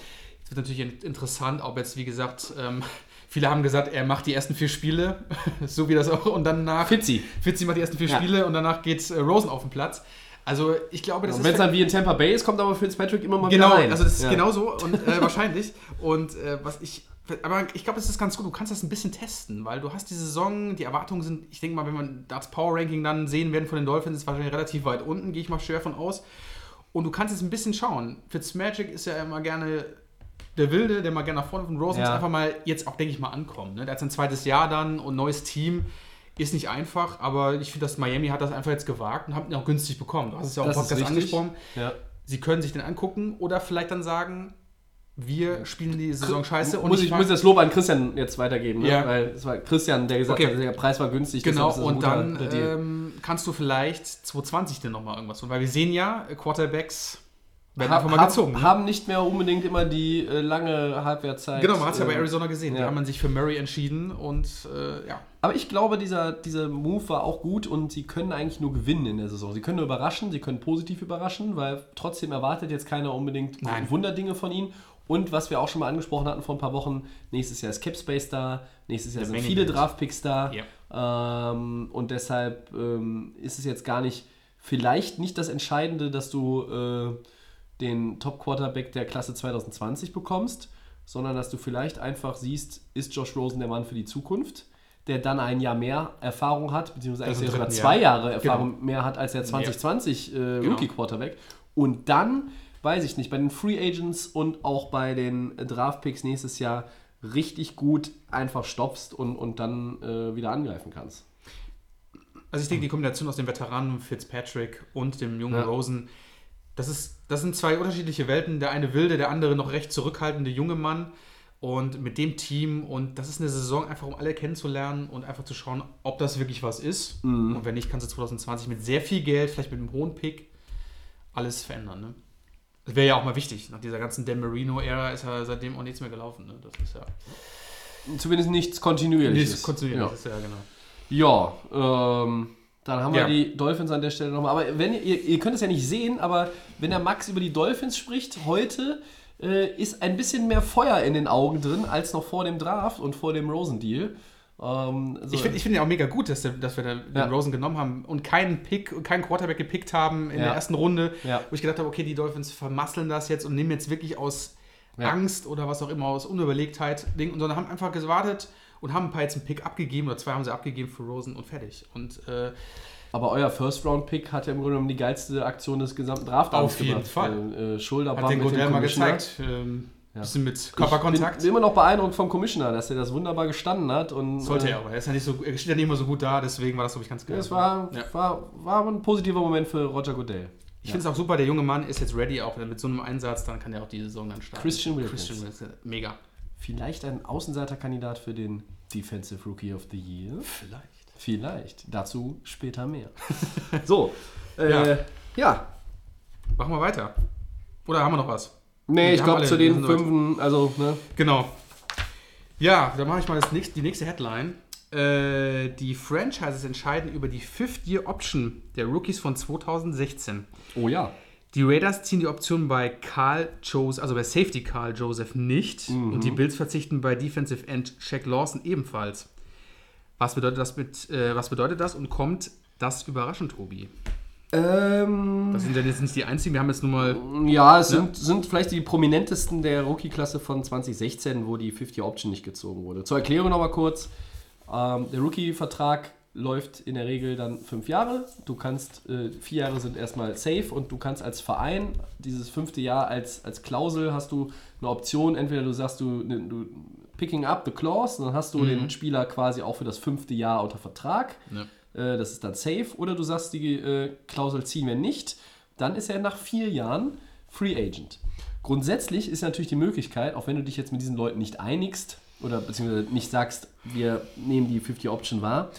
Speaker 2: Es wird natürlich in- interessant, ob jetzt, wie gesagt, ähm, viele haben gesagt, er macht die ersten vier Spiele, [LAUGHS] so wie das auch, und danach.
Speaker 1: Fitzi.
Speaker 2: Fitzi macht die ersten vier
Speaker 1: Ja.
Speaker 2: Spiele und danach geht äh, Rosen auf den Platz. Also, ich glaube, das
Speaker 1: Und
Speaker 2: ist.
Speaker 1: wenn es dann wie in Tampa Bay ist, kommt aber Fitzpatrick immer mal
Speaker 2: Genau,
Speaker 1: wieder rein.
Speaker 2: also das ist
Speaker 1: Ja.
Speaker 2: genau so und äh, [LAUGHS] wahrscheinlich. Und äh, was ich. Aber ich glaube, es ist ganz gut. Du kannst das ein bisschen testen, weil du hast die Saison, die Erwartungen sind, ich denke mal, wenn man das Power Ranking dann sehen werden von den Dolphins, ist wahrscheinlich relativ weit unten, gehe ich mal schwer von aus. Und du kannst jetzt ein bisschen schauen. Fitzmagic ist ja immer gerne der Wilde, der mal gerne nach vorne von Rosen
Speaker 1: Ja.
Speaker 2: muss einfach mal jetzt auch, denke ich mal, ankommen. Ne? Der hat sein zweites Jahr dann und neues Team. Ist nicht einfach, aber ich finde, dass Miami hat das einfach jetzt gewagt und hat ihn auch günstig bekommen. Du hast es ja auch im Podcast angesprochen.
Speaker 1: Ja.
Speaker 2: Sie können sich den angucken oder vielleicht dann sagen, wir spielen die Saison scheiße und
Speaker 1: muss ich
Speaker 2: fahr-
Speaker 1: muss das Lob an Christian jetzt weitergeben, ne?
Speaker 2: Ja.
Speaker 1: weil es war Christian, der gesagt
Speaker 2: Okay.
Speaker 1: hat, der Preis war günstig.
Speaker 2: Genau, und dann ähm, kannst du vielleicht 2020 denn nochmal irgendwas tun, weil wir sehen ja, äh, Quarterbacks werden
Speaker 1: Ha-
Speaker 2: einfach mal
Speaker 1: haben-
Speaker 2: gezogen. ne?
Speaker 1: Haben nicht mehr unbedingt immer die äh, lange Halbwertszeit.
Speaker 2: Genau, man hat es ja bei
Speaker 1: ähm,
Speaker 2: Arizona gesehen.
Speaker 1: ja.
Speaker 2: Da hat man sich für Murray entschieden und äh, ja.
Speaker 1: Aber ich glaube, dieser, dieser Move war auch gut und sie können eigentlich nur gewinnen in der Saison. Sie können nur überraschen, sie können positiv überraschen, weil trotzdem erwartet jetzt keiner unbedingt
Speaker 2: Nein.
Speaker 1: Wunderdinge von ihnen. Und was wir auch schon mal angesprochen hatten vor ein paar Wochen, nächstes Jahr ist Capspace da, nächstes Jahr sind
Speaker 2: Menge
Speaker 1: viele. Draftpicks da.
Speaker 2: Ja.
Speaker 1: Ähm, und deshalb ähm, ist es jetzt gar nicht, vielleicht nicht das Entscheidende, dass du äh, den Top-Quarterback der Klasse 2020 bekommst, sondern dass du vielleicht einfach siehst, ist Josh Rosen der Mann für die Zukunft, der dann ein Jahr mehr Erfahrung hat, beziehungsweise
Speaker 2: Also
Speaker 1: sogar zwei
Speaker 2: Jahr.
Speaker 1: Jahre Erfahrung mehr hat als der 2020 äh,
Speaker 2: Genau.
Speaker 1: Rookie-Quarterback. Und dann, weiß ich nicht, bei den Free Agents und auch bei den Draft-Picks nächstes Jahr richtig gut einfach stoppst und, und dann äh, wieder angreifen kannst.
Speaker 2: Also ich denke, die Kombination aus dem Veteranen Fitzpatrick und dem jungen
Speaker 1: Ja.
Speaker 2: Rosen, das, ist, das sind zwei unterschiedliche Welten. Der eine wilde, der andere noch recht zurückhaltende junge Mann. Und mit dem Team, und das ist eine Saison einfach, um alle kennenzulernen und einfach zu schauen, ob das wirklich was ist. Und wenn nicht, kannst du 2020 mit sehr viel Geld, vielleicht mit einem hohen Pick, alles verändern. Ne? Das wäre ja auch mal wichtig. Nach dieser ganzen Dan Marino-Ära ist ja seitdem auch nichts mehr gelaufen. Ne? Das ist ja
Speaker 1: Zumindest nichts kontinuierliches.
Speaker 2: nichts kontinuierlich.
Speaker 1: Ja.
Speaker 2: Ja genau.
Speaker 1: Ja, ähm, dann haben
Speaker 2: Ja.
Speaker 1: wir die Dolphins an der Stelle nochmal. Aber wenn ihr, ihr könnt es ja nicht sehen, aber wenn der Max über die Dolphins spricht, heute äh, ist ein bisschen mehr Feuer in den Augen drin als noch vor dem Draft und vor dem Rosen-Deal. Ähm, so-
Speaker 2: Ich finde find ja auch mega gut, dass, dass wir da den
Speaker 1: Ja.
Speaker 2: Rosen genommen haben und keinen Pick, keinen Quarterback gepickt haben in
Speaker 1: Ja.
Speaker 2: der ersten Runde,
Speaker 1: Ja.
Speaker 2: wo ich gedacht habe, okay, die Dolphins vermasseln das jetzt und nehmen jetzt wirklich aus
Speaker 1: Ja.
Speaker 2: Angst oder was auch immer, aus Unüberlegtheit, Ding, und sondern haben einfach gewartet und haben ein paar jetzt einen Pick abgegeben oder zwei haben sie abgegeben für Rosen und fertig. Und äh,
Speaker 1: aber euer First-Round-Pick hat ja im Grunde genommen die geilste Aktion des gesamten draft
Speaker 2: Auf jeden Fall.
Speaker 1: Äh, Schulterbump
Speaker 2: hat den Godell mal gezeigt, ähm,
Speaker 1: Ja.
Speaker 2: bisschen mit
Speaker 1: Ich
Speaker 2: Körperkontakt.
Speaker 1: bin immer noch beeindruckt vom Commissioner, dass er das wunderbar gestanden hat. Und,
Speaker 2: Sollte
Speaker 1: äh,
Speaker 2: er aber. Er, ist ja nicht so, er steht ja nicht immer so gut da, deswegen war das, glaube ich, ganz geil.
Speaker 1: Es war,
Speaker 2: Ja.
Speaker 1: war, war ein positiver Moment für Roger Goodell.
Speaker 2: Ich finde es auch super, der junge Mann ist jetzt ready, auch mit so einem Einsatz, dann kann er auch die Saison dann starten.
Speaker 1: Christian Wilkins.
Speaker 2: Christian Wilkins, mega.
Speaker 1: Vielleicht ein Außenseiterkandidat für den Defensive Rookie of the Year.
Speaker 2: Vielleicht.
Speaker 1: Vielleicht. Dazu später mehr. [LAUGHS] so. Äh,
Speaker 2: Ja.
Speaker 1: ja.
Speaker 2: Machen wir weiter. Oder haben wir noch was?
Speaker 1: Nee,
Speaker 2: Wir
Speaker 1: ich glaube zu den fünfen, also, ne?
Speaker 2: Genau. Ja, dann mache ich mal das nächste, die nächste Headline. Äh, die Franchises entscheiden über die Fifth-Year-Option der Rookies von 2016.
Speaker 1: Oh ja.
Speaker 2: Die Raiders ziehen die Option bei Carl Joseph, also bei Safety Carl Joseph nicht. Und die Bills verzichten bei Defensive End Shaq Lawson ebenfalls. Was bedeutet das mit, äh, was bedeutet das und kommt das überraschend, Tobi?
Speaker 1: Ähm,
Speaker 2: Das sind ja jetzt nicht die einzigen, wir haben jetzt nur mal.
Speaker 1: ja, es sind, sind vielleicht die prominentesten der Rookie-Klasse von 2016, wo die 50-Option nicht gezogen wurde. Zur Erklärung nochmal kurz. Ähm, der Rookie-Vertrag läuft in der Regel dann fünf Jahre. Du kannst, äh, vier Jahre sind erstmal safe und du kannst als Verein dieses fünfte Jahr als, als Klausel hast du eine Option. Entweder du sagst, du, ne, du picking up the clause, dann hast du den Spieler quasi auch für das fünfte Jahr unter Vertrag.
Speaker 2: Ja.
Speaker 1: Äh, das ist dann safe. Oder du sagst, die äh, Klausel ziehen wir nicht. Dann ist er nach vier Jahren Free Agent. Grundsätzlich ist natürlich die Möglichkeit, auch wenn du dich jetzt mit diesen Leuten nicht einigst oder beziehungsweise nicht sagst, wir nehmen die 50 Option wahr,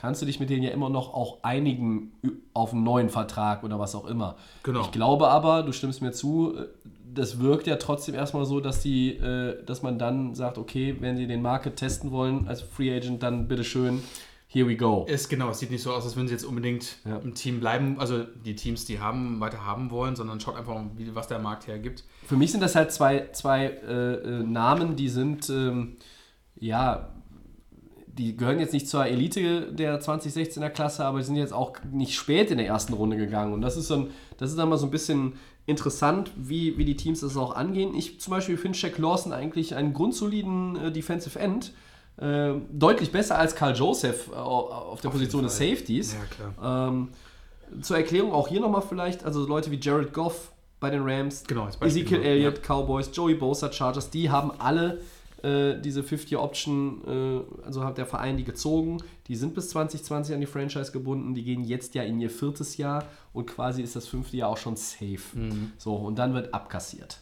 Speaker 1: kannst du dich mit denen ja immer noch auch einigen auf einen neuen Vertrag oder was auch immer.
Speaker 2: Genau.
Speaker 1: Ich glaube aber, du stimmst mir zu, äh, das wirkt ja trotzdem erstmal so, dass die, äh, dass man dann sagt, okay, wenn sie den Market testen wollen als Free Agent, dann bitteschön, here we go.
Speaker 2: Es, genau, es sieht nicht so aus, als würden sie jetzt unbedingt
Speaker 1: Ja.
Speaker 2: im Team bleiben, also die Teams, die haben, weiter haben wollen, sondern schaut einfach, wie, was der Markt hergibt.
Speaker 1: Für mich sind das halt zwei, zwei äh, äh, Namen, die sind, ähm, ja, die gehören jetzt nicht zur Elite der 2016er Klasse, aber die sind jetzt auch nicht spät in der ersten Runde gegangen. Und das ist, ein, das ist dann mal so ein bisschen interessant, wie, wie die Teams das auch angehen. Ich zum Beispiel finde Shaq Lawson eigentlich einen grundsoliden äh, Defensive End. Äh, deutlich besser als Karl Joseph äh, auf der Position des Safeties.
Speaker 2: Ja, klar.
Speaker 1: Ähm, zur Erklärung auch hier nochmal vielleicht, also Leute wie Jared Goff bei den Rams,
Speaker 2: Genau,
Speaker 1: Ezekiel
Speaker 2: nur,
Speaker 1: Elliott, Cowboys, Joey Bosa, Chargers, die haben alle äh, diese 50-Option, äh, also hat der Verein die gezogen. Die sind bis 2020 an die Franchise gebunden, die gehen jetzt ja in ihr viertes Jahr und quasi ist das fünfte Jahr auch schon safe.
Speaker 2: Mhm.
Speaker 1: So, und dann wird abkassiert.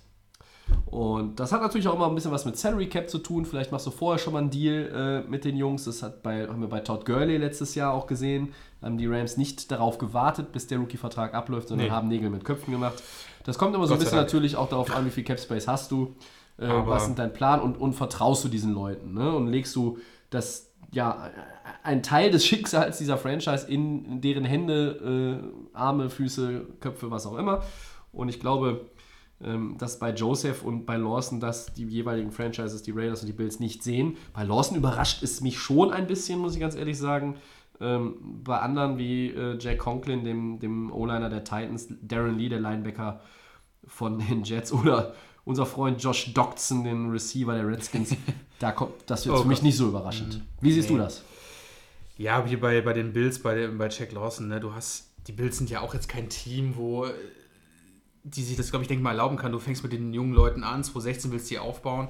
Speaker 1: Und das hat natürlich auch immer ein bisschen was mit Salary Cap zu tun. Vielleicht machst du vorher schon mal einen Deal äh, mit den Jungs. Das hat bei, haben wir bei Todd Gurley letztes Jahr auch gesehen. Haben die Rams nicht darauf gewartet, bis der Rookie-Vertrag abläuft, sondern
Speaker 2: Nee.
Speaker 1: haben Nägel mit Köpfen gemacht. Das kommt immer so ein
Speaker 2: Gott sei
Speaker 1: bisschen natürlich auch darauf an, wie viel Cap Space hast du, äh, was ist dein Plan und, und vertraust du diesen Leuten. Ne? Und legst du das, ja, ein Teil des Schicksals dieser Franchise in deren Hände, äh, Arme, Füße, Köpfe, was auch immer. Und ich glaube, ähm, dass bei Joseph und bei Lawson das die jeweiligen Franchises, die Raiders und die Bills nicht sehen. Bei Lawson überrascht es mich schon ein bisschen, muss ich ganz ehrlich sagen. Ähm, bei anderen wie äh, Jack Conklin, dem, dem O-Liner der Titans, Darren Lee, der Linebacker von den Jets [LAUGHS] oder unser Freund Josh Doctson, den Receiver der Redskins, [LAUGHS] da kommt das wird
Speaker 2: Oh
Speaker 1: für mich nicht so überraschend. Wie siehst du
Speaker 2: Nee.
Speaker 1: das?
Speaker 2: Ja, wie bei, bei den Bills, bei, bei Jack Lawson, ne, du hast, die Bills sind ja auch jetzt kein Team, wo äh, die sich das, glaube ich, denke mal erlauben kann. Du fängst mit den jungen Leuten an, 2016 willst du die aufbauen.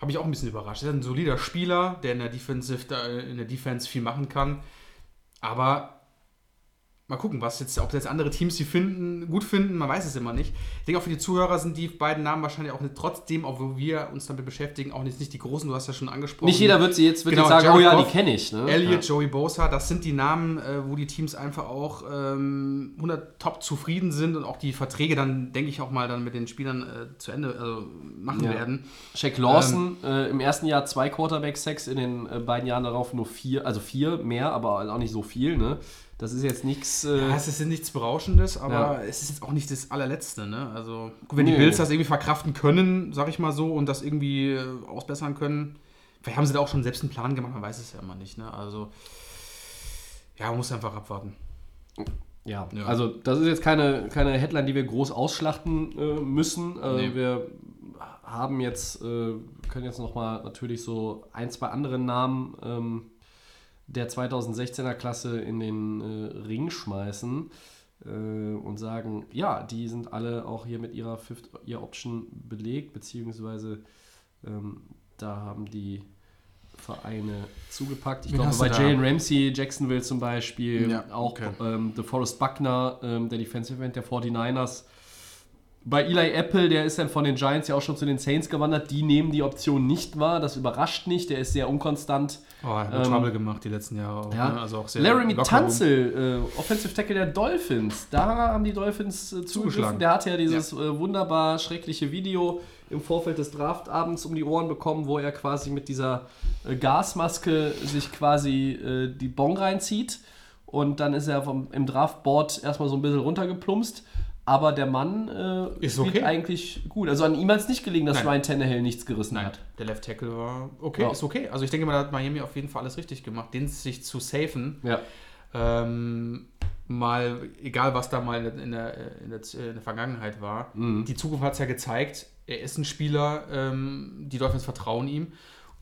Speaker 2: Habe ich auch ein bisschen überrascht. Er ist ein solider Spieler, der in der, Defensive, in der Defense viel machen kann. Aber mal gucken, was jetzt, ob jetzt andere Teams die finden, gut finden, man weiß es immer nicht. Ich denke auch für die Zuhörer sind die beiden Namen wahrscheinlich auch nicht, trotzdem, obwohl wir uns damit beschäftigen, auch nicht, nicht die großen, du hast ja schon angesprochen.
Speaker 1: Nicht jeder wird sie jetzt, wird
Speaker 2: Genau,
Speaker 1: jetzt sagen,
Speaker 2: Jared
Speaker 1: oh ja,
Speaker 2: Goff,
Speaker 1: die kenne ich. Ne?
Speaker 2: Elliott, Joey Bosa, das sind die Namen, äh, wo die Teams einfach auch ähm, 100 top zufrieden sind und auch die Verträge dann, denke ich, auch mal dann mit den Spielern äh, zu Ende also machen
Speaker 1: Ja.
Speaker 2: werden.
Speaker 1: Shaq Lawson äh, im ersten Jahr zwei Quarterback-Sacks, in den äh, beiden Jahren darauf nur vier, also vier mehr, aber auch nicht so viel. Ne? Das ist jetzt nichts. Äh,
Speaker 2: Ja, es ist nichts Berauschendes, aber
Speaker 1: Ja.
Speaker 2: es ist jetzt auch nicht das allerletzte. Ne? Also, wenn die
Speaker 1: Nee.
Speaker 2: Bills das irgendwie verkraften können, sag ich mal so, und das irgendwie äh, ausbessern können, vielleicht haben sie da auch schon selbst einen Plan gemacht, man weiß es ja immer nicht. Ne? Also, ja, man muss einfach abwarten.
Speaker 1: Ja,
Speaker 2: Ja.
Speaker 1: also das ist jetzt keine, keine Headline, die wir groß ausschlachten äh, müssen. Äh,
Speaker 2: Nee.
Speaker 1: Wir haben jetzt, äh, können jetzt nochmal natürlich so ein, zwei andere Namen ähm, der 2016er Klasse in den äh, Ring schmeißen äh, und sagen, ja, die sind alle auch hier mit ihrer Fifth Year Option belegt, beziehungsweise ähm, da haben die Vereine zugepackt. Ich
Speaker 2: Wen
Speaker 1: glaube, bei? Jalen Ramsey, Jacksonville zum Beispiel,
Speaker 2: Ja,
Speaker 1: auch
Speaker 2: okay.
Speaker 1: ähm, DeForest Buckner, ähm, der Defensive End der 49ers. Bei Eli Apple, der ist dann von den Giants ja auch schon zu den Saints gewandert, die nehmen die Option nicht wahr. Das überrascht nicht, der ist sehr unkonstant.
Speaker 2: Oh, er hat
Speaker 1: Ähm,
Speaker 2: Trouble gemacht die letzten Jahre. Auch,
Speaker 1: Ja.
Speaker 2: ne? also auch sehr
Speaker 1: Laramie. Tunzel, äh, Offensive Tackle der Dolphins. Da haben die Dolphins äh, zugeschlagen. Der hat ja dieses Äh, wunderbar schreckliche Video im Vorfeld des Draftabends um die Ohren bekommen, wo er quasi mit dieser äh, Gasmaske sich quasi äh, die Bon reinzieht. Und dann ist er vom, im Draftboard erstmal so ein bisschen runtergeplumpst. Aber der Mann äh,
Speaker 2: Ist
Speaker 1: spielt
Speaker 2: okay.
Speaker 1: eigentlich gut. Also an ihm hat es nicht gelegen, dass
Speaker 2: Nein.
Speaker 1: Ryan Tannehill nichts gerissen
Speaker 2: Nein,
Speaker 1: hat.
Speaker 2: der Left Tackle war okay,
Speaker 1: Ja.
Speaker 2: ist okay. Also ich denke mal, da hat Miami auf jeden Fall alles richtig gemacht, den sich zu safen.
Speaker 1: Ja.
Speaker 2: Ähm, mal, egal was da mal in der, in der, in der Vergangenheit war.
Speaker 1: Mhm.
Speaker 2: Die Zukunft hat es ja gezeigt. Er ist ein Spieler, ähm, die Dolphins vertrauen ihm.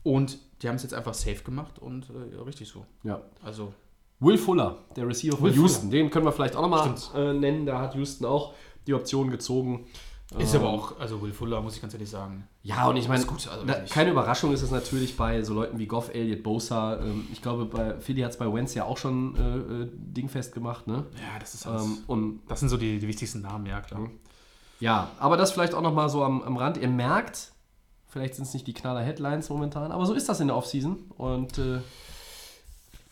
Speaker 2: Und die haben es jetzt einfach safe gemacht und äh, richtig so.
Speaker 1: ja.
Speaker 2: Also,
Speaker 1: Will Fuller, der Receiver von
Speaker 2: Will
Speaker 1: Houston, den können wir vielleicht auch nochmal äh, nennen. Da hat Houston auch die Option gezogen.
Speaker 2: ist
Speaker 1: Ähm,
Speaker 2: aber auch, also Will Fuller, muss ich ganz ehrlich sagen.
Speaker 1: Ja, und ich meine,
Speaker 2: gut, also
Speaker 1: da- keine Überraschung ist es natürlich bei so Leuten wie Goff, Elliott, Bosa. Ähm, ich glaube, bei Philly hat es bei Wentz ja auch schon äh, äh, dingfest gemacht. Ne?
Speaker 2: Ja, das ist alles.
Speaker 1: Ähm, und
Speaker 2: das sind so die, die wichtigsten Namen, ja klar.
Speaker 1: ja, aber das vielleicht auch nochmal so am, am Rand. Ihr merkt, vielleicht sind es nicht die knaller Headlines momentan, aber so ist das in der Offseason. Und äh,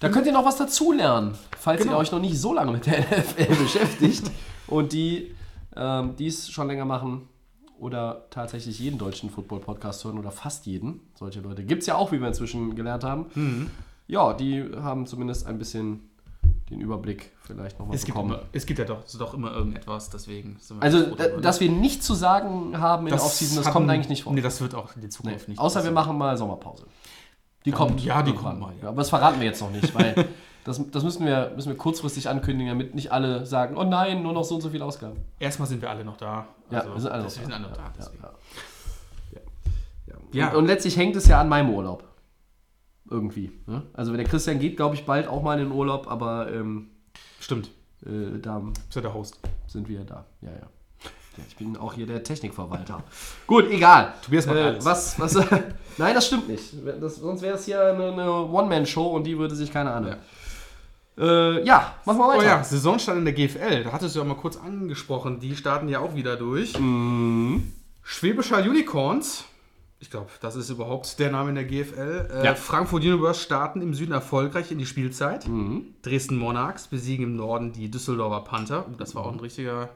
Speaker 1: da könnt ihr noch was dazulernen, falls
Speaker 2: Genau.
Speaker 1: ihr euch noch nicht so lange mit der [LAUGHS] NFL beschäftigt und die ähm, dies schon länger machen oder tatsächlich jeden deutschen Football-Podcast hören oder fast jeden. Solche Leute gibt es ja auch, wie wir inzwischen gelernt haben.
Speaker 2: Mhm.
Speaker 1: Ja, die haben zumindest ein bisschen den Überblick vielleicht nochmal
Speaker 2: Es gibt,
Speaker 1: bekommen.
Speaker 2: immer, es gibt ja doch, doch immer irgendetwas, deswegen. sind wir
Speaker 1: Also, da,
Speaker 2: drüber, ne?
Speaker 1: dass wir nichts zu sagen haben in der Offseason, das kommt eigentlich nicht vor.
Speaker 2: Nee, das wird auch in der
Speaker 1: Nee.
Speaker 2: Zukunft nicht.
Speaker 1: Außer wir
Speaker 2: passieren.
Speaker 1: machen mal Sommerpause. Die kommt.
Speaker 2: ja, die kommt mal, ja.
Speaker 1: Ja, aber das verraten wir jetzt noch nicht, weil [LAUGHS] das, das müssen, wir, müssen wir kurzfristig ankündigen, damit nicht alle sagen, oh nein, nur noch so und so viele Ausgaben.
Speaker 2: Erstmal sind wir alle noch da.
Speaker 1: Ja,
Speaker 2: Also,
Speaker 1: wir sind alle noch
Speaker 2: sind alle noch da.
Speaker 1: Ja, ja, ja. Ja.
Speaker 2: Ja.
Speaker 1: Und, und letztlich hängt es ja an meinem Urlaub. Irgendwie. Ne? Also der Christian geht, glaube ich, bald auch mal in den Urlaub, aber ähm,
Speaker 2: Stimmt,
Speaker 1: äh, da
Speaker 2: bist ja der Host.
Speaker 1: sind wir da. Ja, ja. Ja, Ich bin auch hier der Technikverwalter. Gut, egal.
Speaker 2: Tobias macht
Speaker 1: äh,
Speaker 2: alles.
Speaker 1: Was, was, nein, das stimmt nicht. Das, sonst wäre es hier eine, eine One-Man-Show und die würde sich keiner anhören. Ja, äh, ja machen wir
Speaker 2: Oh
Speaker 1: weiter.
Speaker 2: ja, Saisonstart in der GFL, da hattest du ja mal kurz angesprochen, die starten ja auch wieder durch.
Speaker 1: Mhm.
Speaker 2: Schwäbischer Unicorns, ich glaube, das ist überhaupt der Name in der GFL. Äh,
Speaker 1: Ja.
Speaker 2: Frankfurt Universe starten im Süden erfolgreich in die Spielzeit.
Speaker 1: Mhm.
Speaker 2: Dresden Monarchs besiegen im Norden die Düsseldorfer Panther. Oh, das war auch ein richtiger.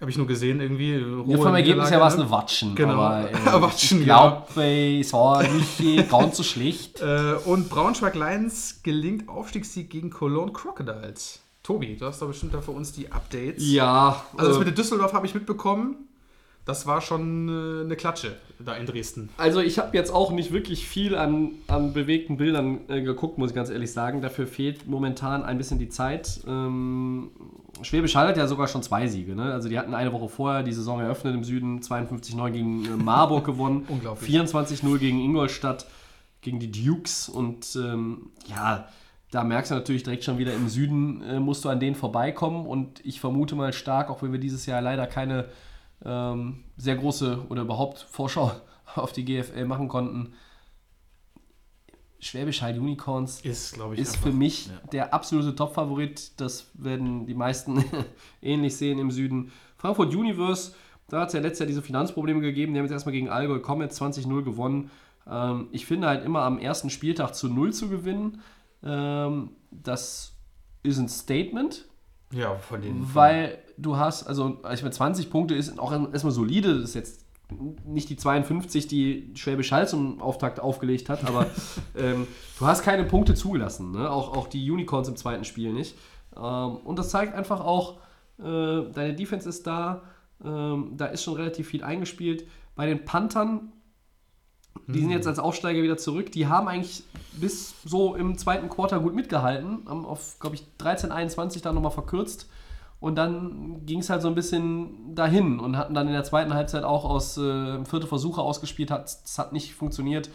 Speaker 2: Habe ich nur gesehen, irgendwie.
Speaker 1: Ja,
Speaker 2: rohe
Speaker 1: vom Ergebnis her war es
Speaker 2: ne?
Speaker 1: eine Watschen.
Speaker 2: Genau.
Speaker 1: Aber, [LAUGHS] äh,
Speaker 2: Watschen,
Speaker 1: ich glaube, es war nicht äh, ganz so schlecht. [LAUGHS]
Speaker 2: Äh, und Braunschweig Lions gelingt Aufstiegssieg gegen Cologne Crocodiles. Tobi, du hast doch bestimmt da für uns die Updates.
Speaker 1: Ja,
Speaker 2: Also das
Speaker 1: äh,
Speaker 2: mit der Düsseldorf habe ich mitbekommen. Das war schon äh, eine Klatsche da in Dresden.
Speaker 1: Also ich habe jetzt auch nicht wirklich viel an, an bewegten Bildern äh, geguckt, muss ich ganz ehrlich sagen. Dafür fehlt momentan ein bisschen die Zeit. Ähm, Schwäbisch Hall hat ja sogar schon zwei Siege. Ne? Also die hatten eine Woche vorher die Saison eröffnet im Süden, 52-9 gegen äh, [LAUGHS] Marburg gewonnen,
Speaker 2: Unglaublich.
Speaker 1: 24-0 gegen Ingolstadt, gegen die Dukes. Und ähm, ja, da merkst du natürlich direkt schon wieder im Süden äh, musst du an denen vorbeikommen. Und ich vermute mal stark, auch wenn wir dieses Jahr leider keine ähm, sehr große oder überhaupt Vorschau [LAUGHS] auf die GFL machen konnten. Schwäbisch Hall Unicorns
Speaker 2: Ist, glaube ich,
Speaker 1: ist
Speaker 2: einfach-
Speaker 1: für mich
Speaker 2: ja.
Speaker 1: der absolute Top-Favorit. Das werden die meisten [LAUGHS] ähnlich sehen im Süden. Frankfurt Universe, da hat es ja letztes Jahr diese Finanzprobleme gegeben. Die haben jetzt erstmal gegen Allgäu Comets 20-0 gewonnen. Ähm, ich finde halt immer am ersten Spieltag zu 0 zu gewinnen. Ähm, das ist ein Statement.
Speaker 2: Ja, von den.
Speaker 1: Weil du hast, also ich meine, 20 Punkte ist auch erstmal solide. Das ist jetzt nicht die 52, die Schwäbisch Hall zum Auftakt aufgelegt hat, aber [LAUGHS] ähm, du hast keine Punkte zugelassen. Ne? Auch, auch die Unicorns im zweiten Spiel nicht. Ähm, und das zeigt einfach auch, äh, deine Defense ist da. Ähm, da ist schon relativ viel eingespielt. Bei den Panthern, die sind jetzt als Aufsteiger wieder zurück. Die haben eigentlich bis so im zweiten Quarter gut mitgehalten. Haben auf, glaube ich, 13, 21 dann nochmal verkürzt. Und dann ging es halt so ein bisschen dahin und hatten dann in der zweiten Halbzeit auch aus äh, vierte Versuche ausgespielt. Hat, das hat nicht funktioniert.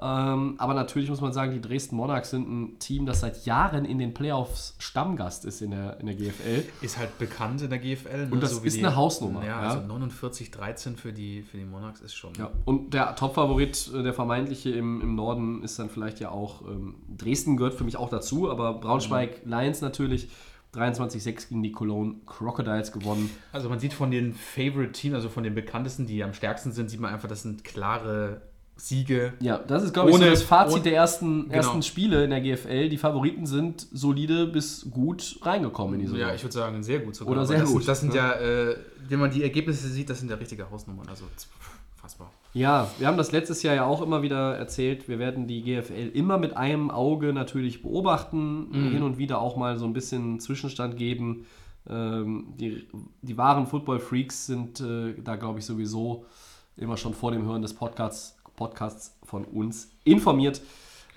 Speaker 1: Ähm, aber natürlich muss man sagen, die Dresden Monarchs sind ein Team, das seit Jahren in den Playoffs Stammgast ist in der, in der GFL.
Speaker 2: Ist halt bekannt in der GFL. Ne?
Speaker 1: Und das
Speaker 2: wie
Speaker 1: ist eine Hausnummer,
Speaker 2: Ja,
Speaker 1: ja.
Speaker 2: also 49-13 für die, für die Monarchs ist schon.
Speaker 1: Ja, und der Top-Favorit, äh, der vermeintliche im, im Norden, ist dann vielleicht ja auch, ähm, Dresden gehört für mich auch dazu, aber Braunschweig Lions natürlich 23-6 gegen die Cologne Crocodiles gewonnen.
Speaker 2: Also man sieht von den Favorite Teams, also von den bekanntesten, die am stärksten sind, sieht man einfach, das sind klare Siege.
Speaker 1: Ja, das ist, glaube ich, so das Fazit
Speaker 2: ohne-
Speaker 1: der ersten,
Speaker 2: Genau.
Speaker 1: ersten Spiele in der GFL. Die Favoriten sind solide bis gut reingekommen in die Saison.
Speaker 2: Ja, ich würde sagen, sehr gut sogar.
Speaker 1: Oder sehr
Speaker 2: das,
Speaker 1: gut,
Speaker 2: Das sind
Speaker 1: ja.
Speaker 2: ja, äh, wenn man die Ergebnisse sieht, das sind ja richtige Hausnummern. Also fassbar.
Speaker 1: Ja, wir haben das letztes Jahr ja auch immer wieder erzählt. Wir werden die GFL immer mit einem Auge natürlich beobachten, hin und wieder auch mal so ein bisschen Zwischenstand geben. Ähm, die, die wahren Football-Freaks sind äh, da, glaube ich, sowieso immer schon vor dem Hören des Podcasts, Podcasts von uns informiert,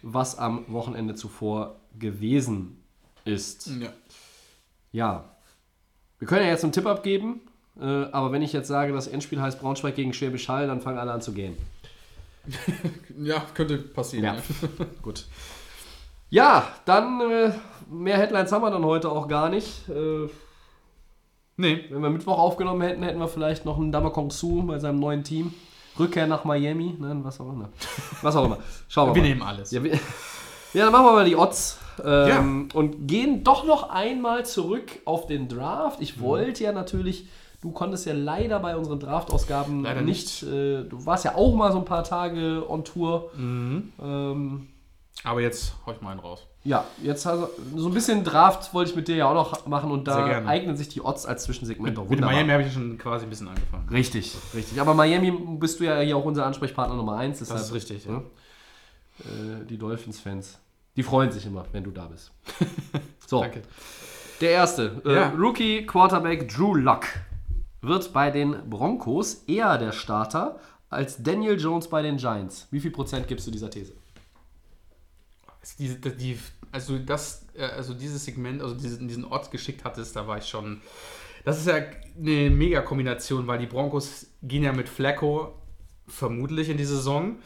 Speaker 1: was am Wochenende zuvor gewesen ist.
Speaker 2: Ja.
Speaker 1: Ja, wir können ja jetzt einen Tipp abgeben, äh, aber wenn ich jetzt sage, das Endspiel heißt Braunschweig gegen Schwäbisch Hall, dann fangen alle an zu gehen. [LAUGHS]
Speaker 2: ja, könnte passieren.
Speaker 1: Ja. [LAUGHS] Gut. Ja, dann äh, mehr Headlines haben wir dann heute auch gar nicht. Äh,
Speaker 2: Nee,
Speaker 1: wenn wir Mittwoch aufgenommen hätten, hätten wir vielleicht noch einen Damakong Su bei seinem neuen Team. Rückkehr nach Miami, ne, was auch immer. Was auch immer. Schauen wir
Speaker 2: wir
Speaker 1: mal.
Speaker 2: nehmen alles.
Speaker 1: Ja, wir, ja, dann machen wir mal die Odds. Ähm, Und gehen doch noch einmal zurück auf den Draft.
Speaker 2: Mhm.
Speaker 1: Ich wollte ja natürlich, du konntest ja leider bei unseren Draft-Ausgaben
Speaker 2: Leider
Speaker 1: nicht. Äh, du warst ja auch mal so ein paar Tage on Tour.
Speaker 2: Mhm.
Speaker 1: Ähm,
Speaker 2: Aber jetzt hau ich mal einen raus.
Speaker 1: ja, jetzt also, so ein bisschen Draft wollte ich mit dir ja auch noch machen und da eignen sich die Odds als Zwischensegment auch
Speaker 2: Mit
Speaker 1: wunderbar.
Speaker 2: Miami habe ich ja schon quasi ein bisschen angefangen.
Speaker 1: Richtig, richtig. Aber Miami bist du ja hier auch unser Ansprechpartner Nummer 1.
Speaker 2: Das ist richtig, ja.
Speaker 1: Ne? Äh, die Dolphins-Fans, die freuen sich immer, wenn du da bist. [LAUGHS] So,
Speaker 2: Danke.
Speaker 1: der erste. Äh,
Speaker 2: Ja.
Speaker 1: Rookie Quarterback Drew Luck wird bei den Broncos eher der Starter als Daniel Jones bei den Giants. Wie viel Prozent gibst du dieser These?
Speaker 2: Die, die, also das, äh, also dieses Segment, also diesen, diesen Ort geschickt hattest, da war ich schon. Das ist ja eine Mega-Kombination, weil die Broncos gehen ja mit Flacco vermutlich in die Saison.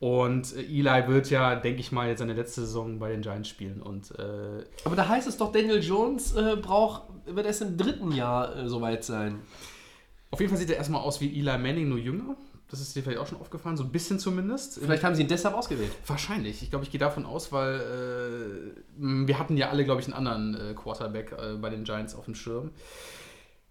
Speaker 2: Und äh, Eli wird ja, denke ich mal, jetzt seine letzte Saison bei den Giants spielen. Und äh,
Speaker 1: Aber da heißt es doch, Daniel Jones äh, braucht, wird erst im dritten Jahr äh, soweit sein.
Speaker 2: Auf jeden Fall sieht er erstmal aus wie Eli Manning, nur jünger. Das ist dir vielleicht auch schon aufgefallen, so ein bisschen zumindest.
Speaker 1: Vielleicht haben sie ihn deshalb ausgewählt.
Speaker 2: Wahrscheinlich. Ich glaube, ich gehe davon aus, weil äh, wir hatten ja alle, glaube ich, einen anderen äh, Quarterback äh, bei den Giants auf dem Schirm.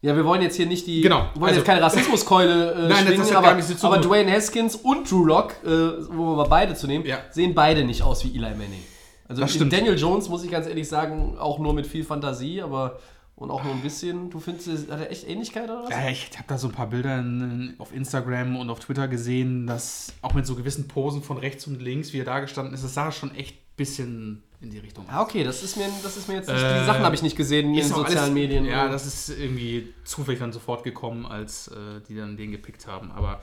Speaker 1: Ja, wir wollen jetzt hier nicht die.
Speaker 2: Genau,
Speaker 1: Wir wollen
Speaker 2: also-
Speaker 1: jetzt keine Rassismuskeule äh, [LAUGHS]
Speaker 2: Nein, das
Speaker 1: schwingen,
Speaker 2: ist ja
Speaker 1: aber,
Speaker 2: gar nicht so zu-
Speaker 1: aber Dwayne Haskins und Drew Lock, äh, wo wir beide zu nehmen,
Speaker 2: Ja.
Speaker 1: sehen beide nicht aus wie Eli Manning. Also
Speaker 2: Das stimmt.
Speaker 1: Daniel Jones, muss ich ganz ehrlich sagen, auch nur mit viel Fantasie, aber und auch nur ein bisschen. Du findest, hat er echt Ähnlichkeit oder was?
Speaker 2: Ja, ich habe da so ein paar Bilder in, auf Instagram und auf Twitter gesehen, dass auch mit so gewissen Posen von rechts und links, wie er da gestanden ist, das sah schon echt ein bisschen in die Richtung
Speaker 1: Ah, okay, das ist mir, das ist mir jetzt nicht.
Speaker 2: Äh,
Speaker 1: die Sachen habe ich nicht gesehen in den sozialen
Speaker 2: alles-
Speaker 1: Medien.
Speaker 2: Ja, das ist irgendwie zufällig dann sofort gekommen, als äh, die dann den gepickt haben. Aber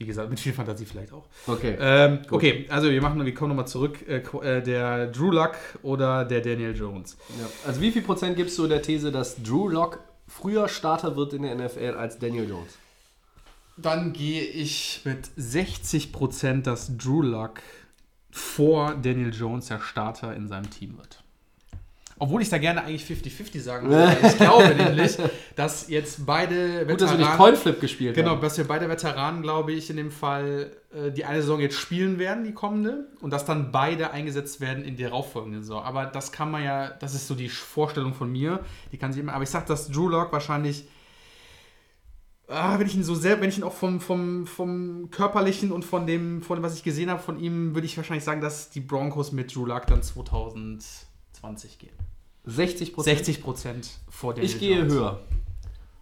Speaker 2: wie gesagt, mit viel Fantasie vielleicht auch.
Speaker 1: okay.
Speaker 2: Ähm, okay, also wir machen, wir kommen nochmal zurück. Äh, äh, der Drew Luck oder der Daniel Jones?
Speaker 1: Ja. Also wie viel Prozent gibst du der These, dass Drew Lock früher Starter wird in der NFL als Daniel Jones?
Speaker 2: Dann gehe ich mit 60%, dass Drew Luck vor Daniel Jones der Starter in seinem Team wird. Obwohl ich da gerne eigentlich 50-50 sagen [LAUGHS] würde. Ich glaube nämlich, dass jetzt beide
Speaker 1: Gut, dass wir nicht Coinflip gespielt
Speaker 2: Genau,
Speaker 1: haben.
Speaker 2: dass wir beide Veteranen, glaube ich, in dem Fall äh, die eine Saison jetzt spielen werden, die kommende, und dass dann beide eingesetzt werden in die darauffolgende Saison. Aber das kann man ja, das ist so die Vorstellung von mir, die kann sich immer, aber ich sage, dass Drew Lock wahrscheinlich, ah, wenn ich ihn so sehr, wenn ich ihn auch vom, vom, vom körperlichen und von dem, von dem, was ich gesehen habe von ihm, würde ich wahrscheinlich sagen, dass die Broncos mit Drew Lock dann 2020 gehen.
Speaker 1: 60 Prozent.
Speaker 2: 60 Prozent vor der
Speaker 1: Ich gehe höher.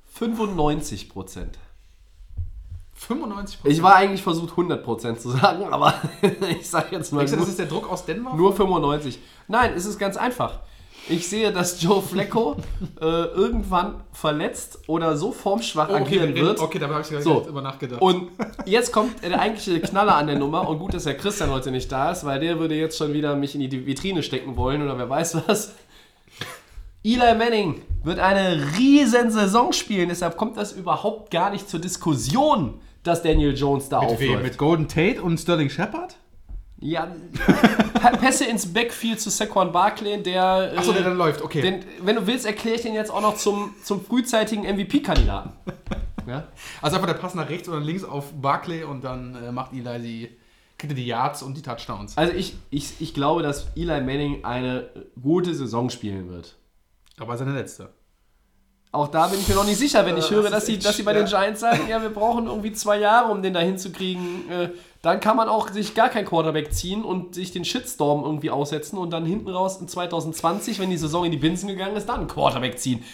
Speaker 1: 95 Prozent.
Speaker 2: 95%
Speaker 1: Ich war eigentlich versucht 100 Prozent zu sagen, [LAUGHS] aber ich sage jetzt mal
Speaker 2: Denkst du, das ist der Druck aus Denver?
Speaker 1: nur 95. Nein, es ist ganz einfach. Ich sehe, dass Joe Flacco [LAUGHS] äh, irgendwann verletzt oder so formschwach agieren
Speaker 2: wir reden-
Speaker 1: wird.
Speaker 2: Okay, da habe ich gar
Speaker 1: So.
Speaker 2: drüber nachgedacht.
Speaker 1: Und jetzt kommt der eigentliche Knaller an der Nummer. Und gut, dass der Christian heute nicht da ist, weil der würde jetzt schon wieder mich in die Vitrine stecken wollen oder wer weiß was. Eli Manning wird eine riesen Saison spielen, deshalb kommt das überhaupt gar nicht zur Diskussion, dass Daniel Jones da
Speaker 2: mit wem?
Speaker 1: aufläuft.
Speaker 2: Mit Golden Tate und Sterling Shepard?
Speaker 1: Ja, Pässe ins Backfield zu Saquon Barkley, der,
Speaker 2: Achso, der
Speaker 1: äh,
Speaker 2: dann läuft, okay.
Speaker 1: den, wenn du willst, erkläre ich den jetzt auch noch zum, zum frühzeitigen MVP-Kandidaten. [LAUGHS] Ja?
Speaker 2: also einfach der Pass nach rechts oder links auf Barkley und dann äh, macht Eli die, kriegt er die Yards und die Touchdowns.
Speaker 1: Also ich, ich, ich glaube, dass Eli Manning eine gute Saison spielen wird.
Speaker 2: Aber seine letzte.
Speaker 1: Auch da bin ich mir noch nicht sicher, wenn ich höre,
Speaker 2: das
Speaker 1: dass sie, dass sie bei den. Giants sagen, ja, wir brauchen irgendwie zwei Jahre, um den da hinzukriegen. Äh, dann kann man auch sich gar kein Quarterback ziehen und sich den Shitstorm irgendwie aussetzen und dann hinten raus in 2020, wenn die Saison in die Binsen gegangen ist, dann einen Quarterback ziehen.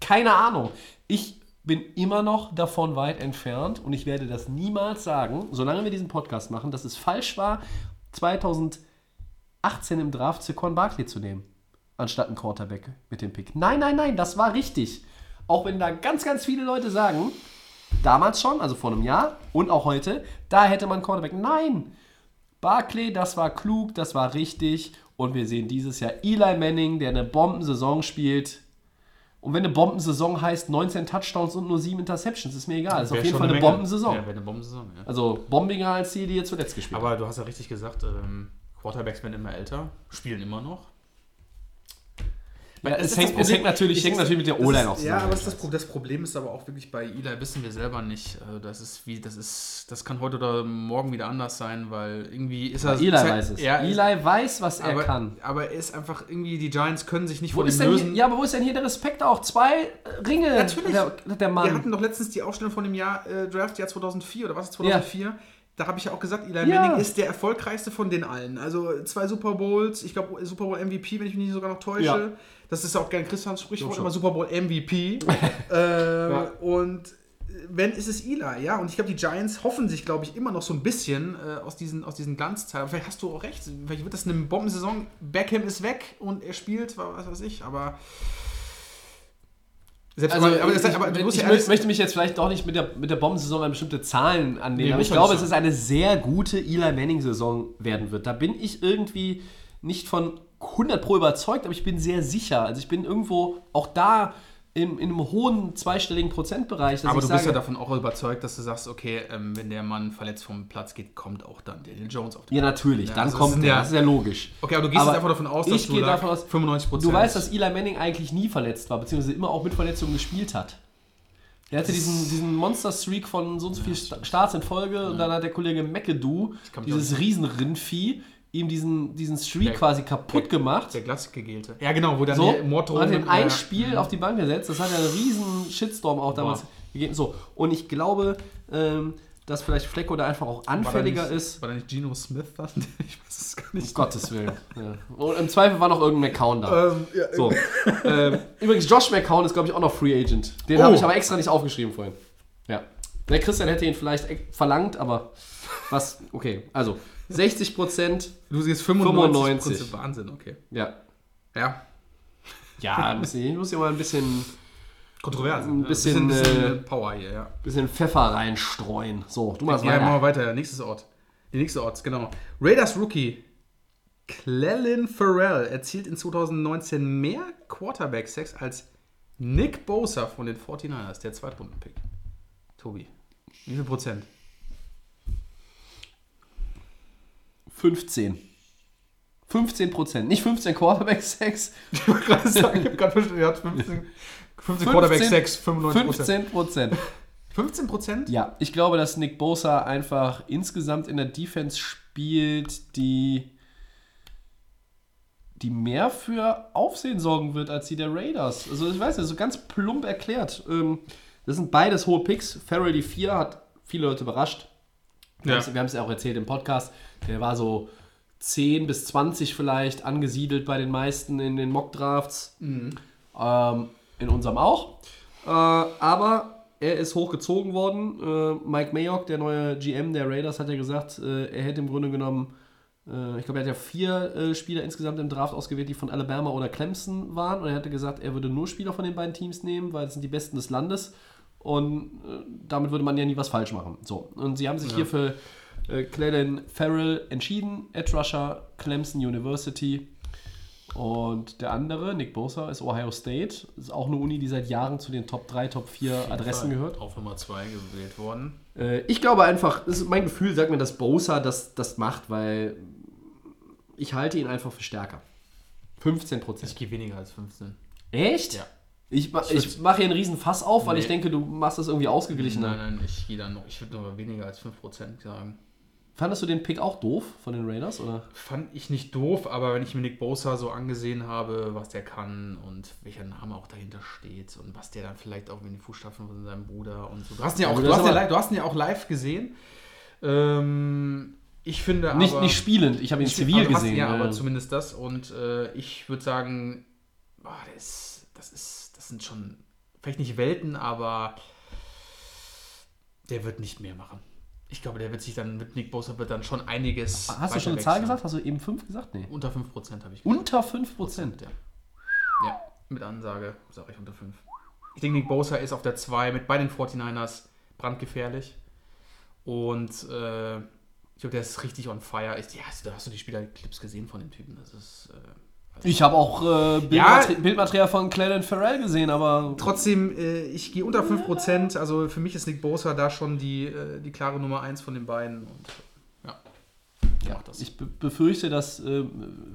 Speaker 1: Keine Ahnung. Ich bin immer noch davon weit entfernt und ich werde das niemals sagen, solange wir diesen Podcast machen, dass es falsch war, 2018 im Draft Saquon Barkley zu nehmen anstatt ein Quarterback mit dem Pick. Nein, nein, nein, das war richtig. Auch wenn da ganz, ganz viele Leute sagen, damals schon, also vor einem Jahr und auch heute, da hätte man Quarterback. Nein! Barclay, das war klug, das war richtig. Und wir sehen dieses Jahr Eli Manning, der eine Bombensaison spielt. Und wenn eine Bombensaison heißt 19 Touchdowns und nur 7 Interceptions, ist mir egal. Das ist auf jeden
Speaker 2: schon
Speaker 1: Fall eine
Speaker 2: Menge.
Speaker 1: Bombensaison.
Speaker 2: Ja, wäre eine Bombensaison, ja.
Speaker 1: Also bombiger als die, die ihr zuletzt gespielt haben.
Speaker 2: Aber du hast ja richtig gesagt, ähm, Quarterbacks werden immer älter, spielen immer noch.
Speaker 1: Ja,
Speaker 2: Das
Speaker 1: es, hängt, es hängt natürlich,
Speaker 2: Ich-
Speaker 1: hängt natürlich mit der O-Line auch
Speaker 2: Ja,
Speaker 1: zusammen.
Speaker 2: aber das, das, Pro- das Problem ist aber auch wirklich bei Eli, wissen wir selber nicht. Also Das ist wie, das ist, das kann heute oder morgen wieder anders sein, weil irgendwie ist er.
Speaker 1: Eli weiß es.
Speaker 2: Ja,
Speaker 1: Eli weiß, was er
Speaker 2: aber,
Speaker 1: kann.
Speaker 2: aber er ist einfach irgendwie, die Giants können sich nicht
Speaker 1: Wo
Speaker 2: dem
Speaker 1: denn
Speaker 2: lösen.
Speaker 1: hier, ja, aber wo ist denn hier der Respekt auch? Zwei äh, Ringe
Speaker 2: Natürlich.
Speaker 1: der, der
Speaker 2: Wir
Speaker 1: Mann.
Speaker 2: hatten doch letztens die Ausstellung von dem Jahr äh, Draft Jahr 2004 oder was ist 2004? Da habe ich ja auch gesagt, Eli
Speaker 1: Ja.
Speaker 2: Manning ist der erfolgreichste von den allen. Also zwei Super Bowls, ich glaube Super Bowl MVP, wenn ich mich nicht sogar noch täusche.
Speaker 1: Ja.
Speaker 2: Das ist auch gerne Christians Sprichwort, immer Super Bowl MVP. [LAUGHS] äh, Und wenn ist es Eli, ja. Und ich glaube, die Giants hoffen sich, glaube ich, immer noch so ein bisschen äh, aus diesen, aus diesen Glanzzeiten. Vielleicht hast du auch recht. Vielleicht wird das eine Bombensaison. Beckham ist weg und er spielt, was weiß ich, aber. Selbst
Speaker 1: Also,
Speaker 2: aber, aber, das,
Speaker 1: ich,
Speaker 2: aber du musst
Speaker 1: ich
Speaker 2: ja alles-
Speaker 1: möchte mich jetzt vielleicht doch nicht mit der, mit der Bombensaison an bestimmte Zahlen annehmen,
Speaker 2: Nee,
Speaker 1: aber ich glaube, es ist eine sehr gute Eli Manning-Saison werden wird. Da bin ich irgendwie nicht von 100 Pro überzeugt, aber ich bin sehr sicher. Also ich bin irgendwo auch da in, in einem hohen zweistelligen Prozentbereich. Dass
Speaker 2: Aber
Speaker 1: ich
Speaker 2: du
Speaker 1: sage,
Speaker 2: bist ja davon auch überzeugt, dass du sagst, okay, ähm, wenn der Mann verletzt vom Platz geht, kommt auch dann Daniel Jones auf den
Speaker 1: Ja, natürlich, dann
Speaker 2: also
Speaker 1: kommt der.
Speaker 2: ja-
Speaker 1: Das ist ja logisch.
Speaker 2: Okay, aber du gehst
Speaker 1: Aber
Speaker 2: jetzt einfach davon aus, dass
Speaker 1: ich
Speaker 2: du
Speaker 1: davon aus,
Speaker 2: 95
Speaker 1: Du weißt, dass Eli Manning eigentlich nie verletzt war, beziehungsweise immer auch mit Verletzungen gespielt hat. Er hatte diesen, diesen Monster-Streak von so und so viel Sta- Starts in Folge und dann hat der Kollege McAdoo, dieses Riesenrindvieh, ihm diesen, diesen Streak
Speaker 2: Der-
Speaker 1: quasi kaputt gemacht.
Speaker 2: Der Glasgegelte. Ja, genau, wo dann
Speaker 1: So,
Speaker 2: die Morddrohung
Speaker 1: hat
Speaker 2: mit-
Speaker 1: ein
Speaker 2: ja.
Speaker 1: Spiel auf die Bank gesetzt. Das hat ja einen riesen Shitstorm auch damals
Speaker 2: Boah.
Speaker 1: gegeben. So, und ich glaube, ähm, dass vielleicht Flecko da einfach auch
Speaker 2: War
Speaker 1: anfälliger
Speaker 2: nicht,
Speaker 1: ist.
Speaker 2: War da nicht Geno Smith dann? [LAUGHS] Ich weiß es gar
Speaker 1: Um
Speaker 2: nicht.
Speaker 1: Gottes Willen. Ja. Und im Zweifel war noch irgendein McCown da.
Speaker 2: Ähm, ja,
Speaker 1: So. [LAUGHS] ähm, übrigens, Josh McCown ist, glaube ich, auch noch Free Agent. Den
Speaker 2: Oh.
Speaker 1: habe ich aber extra nicht aufgeschrieben vorhin. Ja. Der Christian hätte ihn vielleicht verlangt, aber was, okay. Also, 60 Prozent,
Speaker 2: Du siehst 95.
Speaker 1: 95.
Speaker 2: Wahnsinn, okay.
Speaker 1: ja.
Speaker 2: Ja.
Speaker 1: Ja, [LAUGHS] ein bisschen, ich muss hier mal ein bisschen,
Speaker 2: Kontrovers.
Speaker 1: Ein
Speaker 2: ja.
Speaker 1: bisschen,
Speaker 2: bisschen
Speaker 1: äh,
Speaker 2: Power hier, ja.
Speaker 1: bisschen Pfeffer reinstreuen. So, du machst
Speaker 2: Ja, machen
Speaker 1: weiter.
Speaker 2: wir weiter. Nächstes Ort. Die nächste Ort, genau. Raiders Rookie Clelin Farrell erzielt in 2019 mehr Quarterback-Sex als Nick Bosa von den 49ers, der Zweitrunden-Pick. Tobi, wie viel Prozent?
Speaker 1: 15. 15%. Nicht 15 Quarterback-Sacks,
Speaker 2: Ich wollte gerade sagen, ich habe gerade verstanden, er hat 15, 15 Quarterback 6, 95
Speaker 1: 15%.
Speaker 2: 15 Prozent?
Speaker 1: Ja, ich glaube, dass Nick Bosa einfach insgesamt in der Defense spielt, die, die mehr für Aufsehen sorgen wird als die der Raiders. Also ich weiß nicht, so ganz plump erklärt. Ähm, Das sind beides hohe Picks. Farrell die 4 hat viele Leute überrascht. Wir
Speaker 2: Ja.
Speaker 1: haben es ja auch erzählt im Podcast. Der war so 10 bis 20 vielleicht angesiedelt bei den meisten in den Mock-Drafts. Ähm, in unserem auch. Äh, aber er ist hochgezogen worden. Äh, Mike Mayock, der neue GM der Raiders, hat ja gesagt, äh, er hätte im Grunde genommen, äh, ich glaube, er hat ja vier äh, Spieler insgesamt im Draft ausgewählt, die von Alabama oder Clemson waren. Und er hatte gesagt, er würde nur Spieler von den beiden Teams nehmen, weil es sind die besten des Landes. Und äh, damit würde man ja nie was falsch machen. So. Und sie haben sich hier für äh, Clayton Farrell entschieden, Edge Rusher, Clemson University. Und der andere, Nick Bosa, ist Ohio State. Ist auch eine Uni, die seit Jahren zu den Top 3, Top 4 Adressen gehört.
Speaker 2: Auf Nummer 2 gewählt worden.
Speaker 1: Äh, ich glaube einfach, das ist mein Gefühl sagt mir, dass Bosa das, das macht, weil ich halte ihn einfach für stärker. 15 Prozent.
Speaker 2: Ich gehe weniger als 15.
Speaker 1: Echt?
Speaker 2: Ja.
Speaker 1: Ich, ma- ich mache hier einen riesen Fass auf, weil
Speaker 2: Nee.
Speaker 1: ich denke, du machst das irgendwie ausgeglichener.
Speaker 2: Nein, nein, ich gehe dann noch, ich würde nur weniger als 5% sagen.
Speaker 1: Fandest du den Pick auch doof von den Raiders? Oder?
Speaker 2: Fand ich nicht doof, aber wenn ich mir Nick Bosa so angesehen habe, was der kann und welcher Name auch dahinter steht und was der dann vielleicht auch in die Fußstapfen von seinem Bruder und so. Du hast ihn ja auch,
Speaker 1: Also
Speaker 2: du
Speaker 1: das
Speaker 2: hast ihn, live- du hast ihn ja auch live gesehen. Ähm, ich finde
Speaker 1: Nicht,
Speaker 2: aber,
Speaker 1: nicht spielend, ich habe ihn zivil
Speaker 2: hast-
Speaker 1: gesehen.
Speaker 2: Ja,
Speaker 1: äh.
Speaker 2: aber zumindest das. Und äh, ich würde sagen, der ist, das ist, das sind schon vielleicht nicht Welten, aber der wird nicht mehr machen. Ich glaube, der wird sich dann mit Nick Bosa wird dann schon einiges.
Speaker 1: Hast du schon eine Zahl gesagt? Hast du eben 5 gesagt? Nee.
Speaker 2: Unter 5% habe ich
Speaker 1: Unter 5 Prozent.
Speaker 2: ja. ja, mit Ansage sage ich unter 5. Ich denke, Nick Bosa ist auf der 2 mit bei den 49ers brandgefährlich. Und äh, ich glaube, der ist richtig on fire. Ich, ja, da hast du die Spielerclips gesehen von dem Typen. Das ist. Äh,
Speaker 1: Ich habe auch äh, Bildmater Bildmaterial von Clayton Farrell gesehen, aber
Speaker 2: Trotzdem, äh, ich gehe unter 5%. Also für mich ist Nick Bosa da schon die, äh, die klare Nummer 1 von den beiden. Und ja, der
Speaker 1: ja,
Speaker 2: macht das.
Speaker 1: ich be befürchte, dass äh,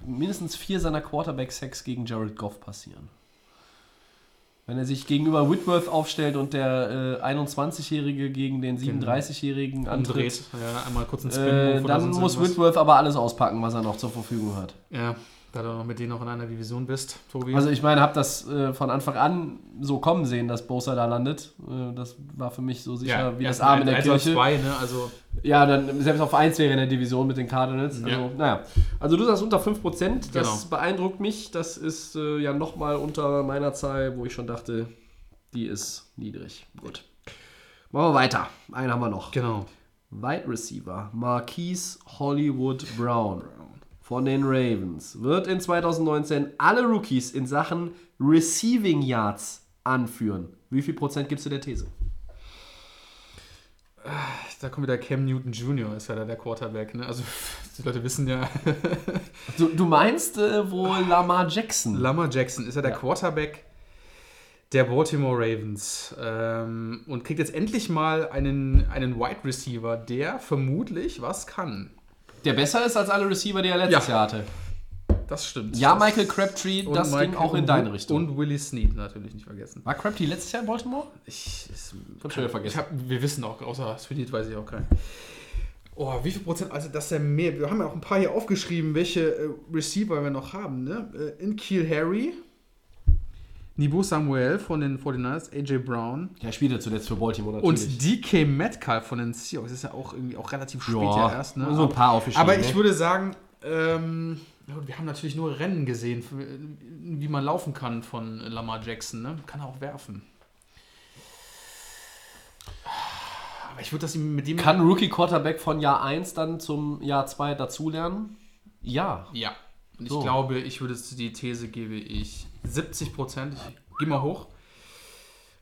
Speaker 1: mindestens vier seiner Quarterback-Sacks gegen Jared Goff passieren. Wenn er sich gegenüber Whitworth aufstellt und der äh, 21-Jährige gegen den 37-Jährigen antritt,
Speaker 2: Umdreht. Ja, einmal kurz einen Spin
Speaker 1: äh, dann muss Whitworth aber alles auspacken, was er noch zur Verfügung hat.
Speaker 2: Ja, da du noch mit denen noch in einer Division bist, Tobi.
Speaker 1: Also ich meine, habe das äh, von Anfang an so kommen sehen, dass Bosa da landet. Äh, das war für mich so sicher wie das Arm in der Kirche.
Speaker 2: Zwei, ne? Also,
Speaker 1: Ja, dann selbst auf 1 wäre in der Division mit den Cardinals. Also,
Speaker 2: Ja.
Speaker 1: naja. Also du sagst unter 5%, das
Speaker 2: Genau.
Speaker 1: beeindruckt mich. Das ist äh, ja nochmal unter meiner Zahl, wo ich schon dachte, die ist niedrig. Gut. Machen wir weiter. Einen haben wir noch.
Speaker 2: genau.
Speaker 1: Wide Receiver Marquise Hollywood Brown von den Ravens wird in 2019 alle Rookies in Sachen Receiving Yards anführen. Wie viel Prozent gibst du der These?
Speaker 2: Da kommt wieder Cam Newton Jr., ist ja da der Quarterback, ne? Also, [LAUGHS] die Leute wissen ja, [LAUGHS]
Speaker 1: Du, du meinst äh, wohl Lamar Jackson?
Speaker 2: Lamar Jackson ist ja der
Speaker 1: Ja.
Speaker 2: Quarterback der Baltimore Ravens ähm, und kriegt jetzt endlich mal einen, einen Wide Receiver, der vermutlich was kann.
Speaker 1: Der besser ist als alle Receiver, die er letztes
Speaker 2: Ja.
Speaker 1: Jahr hatte.
Speaker 2: Das stimmt.
Speaker 1: Ja, Michael Crabtree,
Speaker 2: und
Speaker 1: das ging
Speaker 2: Michael-
Speaker 1: auch in deine Richtung.
Speaker 2: Und Willie Snead natürlich nicht vergessen.
Speaker 1: War Crabtree letztes Jahr in Baltimore?
Speaker 2: Ich,
Speaker 1: hab schon wieder vergessen.
Speaker 2: Ich hab, wir wissen auch, außer Snead weiß ich auch keinen. Oh, wie viel Prozent, also das ist ja mehr. Wir haben ja auch ein paar hier aufgeschrieben, welche äh, Receiver wir noch haben, ne? Äh, in Kiel Harry, Nibu Samuel von den 49ers, AJ Brown
Speaker 1: Ja, spielte zuletzt für Baltimore
Speaker 2: und DK Metcalf von den Seahawks. Das ist ja auch irgendwie auch relativ spät ja, erst, ne?
Speaker 1: So ein paar aufgeschrieben.
Speaker 2: Aber ich
Speaker 1: ne?
Speaker 2: würde sagen, ähm, ja, wir haben natürlich nur Rennen gesehen, wie man laufen kann von Lamar Jackson. Ne? Kann er auch werfen. Aber ich würde das ihm mit dem.
Speaker 1: Kann Rookie Quarterback von Jahr 1 dann zum Jahr 2 dazulernen? Ja.
Speaker 2: Ja. Und ich
Speaker 1: So.
Speaker 2: glaube, ich würde es- die These gebe ich 70 Prozent. Ich geh mal hoch.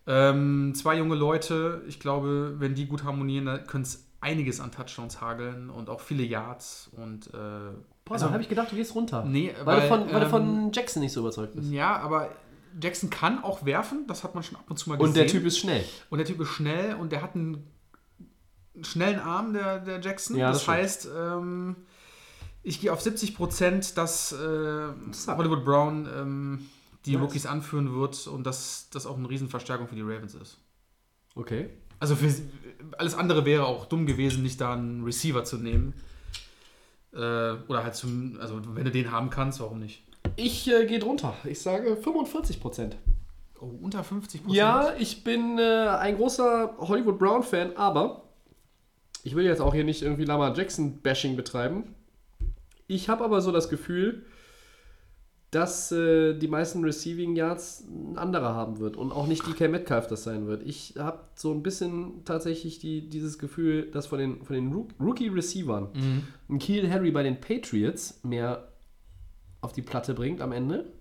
Speaker 2: Ähm, zwei junge Leute, ich glaube, wenn die gut harmonieren, dann können es einiges an Touchdowns hageln und auch viele Yards und äh,
Speaker 1: Boah, da habe ich gedacht, du gehst runter.
Speaker 2: Nee,
Speaker 1: weil,
Speaker 2: weil,
Speaker 1: du von, weil du
Speaker 2: ähm,
Speaker 1: von Jackson nicht so überzeugt bist.
Speaker 2: Ja, aber Jackson kann auch werfen, das hat man schon ab und zu mal gesehen.
Speaker 1: Und der Typ ist schnell.
Speaker 2: und der Typ ist schnell und der hat einen schnellen Arm, der, der Jackson.
Speaker 1: Ja, das
Speaker 2: das heißt, ähm, Ich gehe auf 70 Prozent, dass äh, Hollywood Brown ähm, die
Speaker 1: Nice.
Speaker 2: Rookies anführen wird und dass das auch eine Riesenverstärkung für die Ravens ist.
Speaker 1: Okay.
Speaker 2: Also für, alles andere wäre auch dumm gewesen, nicht da einen Receiver zu nehmen. Äh, oder halt zum, also wenn du den haben kannst, warum nicht?
Speaker 1: Ich äh, gehe drunter. Ich sage 45 Prozent.
Speaker 2: Oh, unter 50 Prozent?
Speaker 1: Ja, ich bin äh, ein großer Hollywood Brown-Fan, aber ich will jetzt auch hier nicht irgendwie Lama Jackson-Bashing betreiben. Ich habe aber so das Gefühl, dass äh, die meisten Receiving Yards ein anderer haben wird und auch nicht DK Metcalf das sein wird. Ich habe so ein bisschen tatsächlich die, dieses Gefühl, dass von den, von den Rook- Rookie-Receivern ein Keel Harry bei den Patriots mehr auf die Platte bringt am Ende.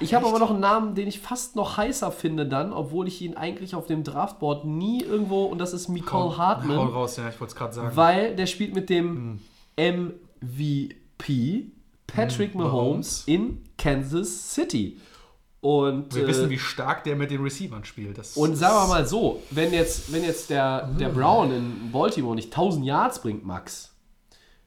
Speaker 1: Ich habe aber noch einen Namen, den ich fast noch heißer finde dann, obwohl ich ihn eigentlich auf dem Draftboard nie irgendwo, und das ist Nicole
Speaker 2: Hau
Speaker 1: Hartman,
Speaker 2: raus, ja, ich wollte es gerade sagen.
Speaker 1: weil der spielt mit dem MVP Patrick
Speaker 2: Hm,
Speaker 1: Mahomes in Kansas City. Und,
Speaker 2: Wir
Speaker 1: äh,
Speaker 2: wissen, wie stark der mit den Receivern spielt. Das
Speaker 1: und sagen wir mal so, wenn jetzt, wenn jetzt der, der Brown in Baltimore nicht 1000 Yards bringt, Max,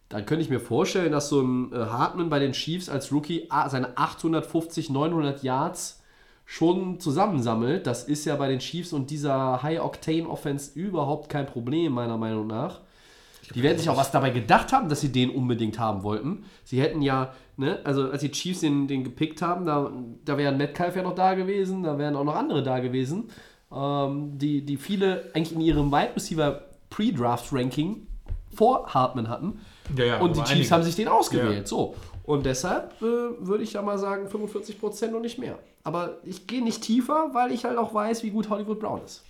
Speaker 1: dann könnte ich mir vorstellen, dass so ein äh, Hartman bei den Chiefs als Rookie ah, seine 850, 900 Yards schon zusammensammelt. Das ist ja bei den Chiefs und dieser High-Octane-Offense überhaupt kein Problem, meiner Meinung nach. Die werden sich auch was dabei gedacht haben, dass sie den unbedingt haben wollten. Sie hätten ja, ne, also als die Chiefs den, den gepickt haben, da, da wären Metcalf ja noch da gewesen, da wären auch noch andere da gewesen, ähm, die, die viele eigentlich in ihrem Wide Receiver Pre-Draft-Ranking vor Hartman hatten.
Speaker 2: Ja, ja,
Speaker 1: und die Chiefs
Speaker 2: einige.
Speaker 1: haben sich den ausgewählt.
Speaker 2: Ja.
Speaker 1: So. Und deshalb äh, würde ich da mal sagen 45% und nicht mehr. Aber ich gehe nicht tiefer, weil ich halt auch weiß, wie gut Hollywood Brown ist.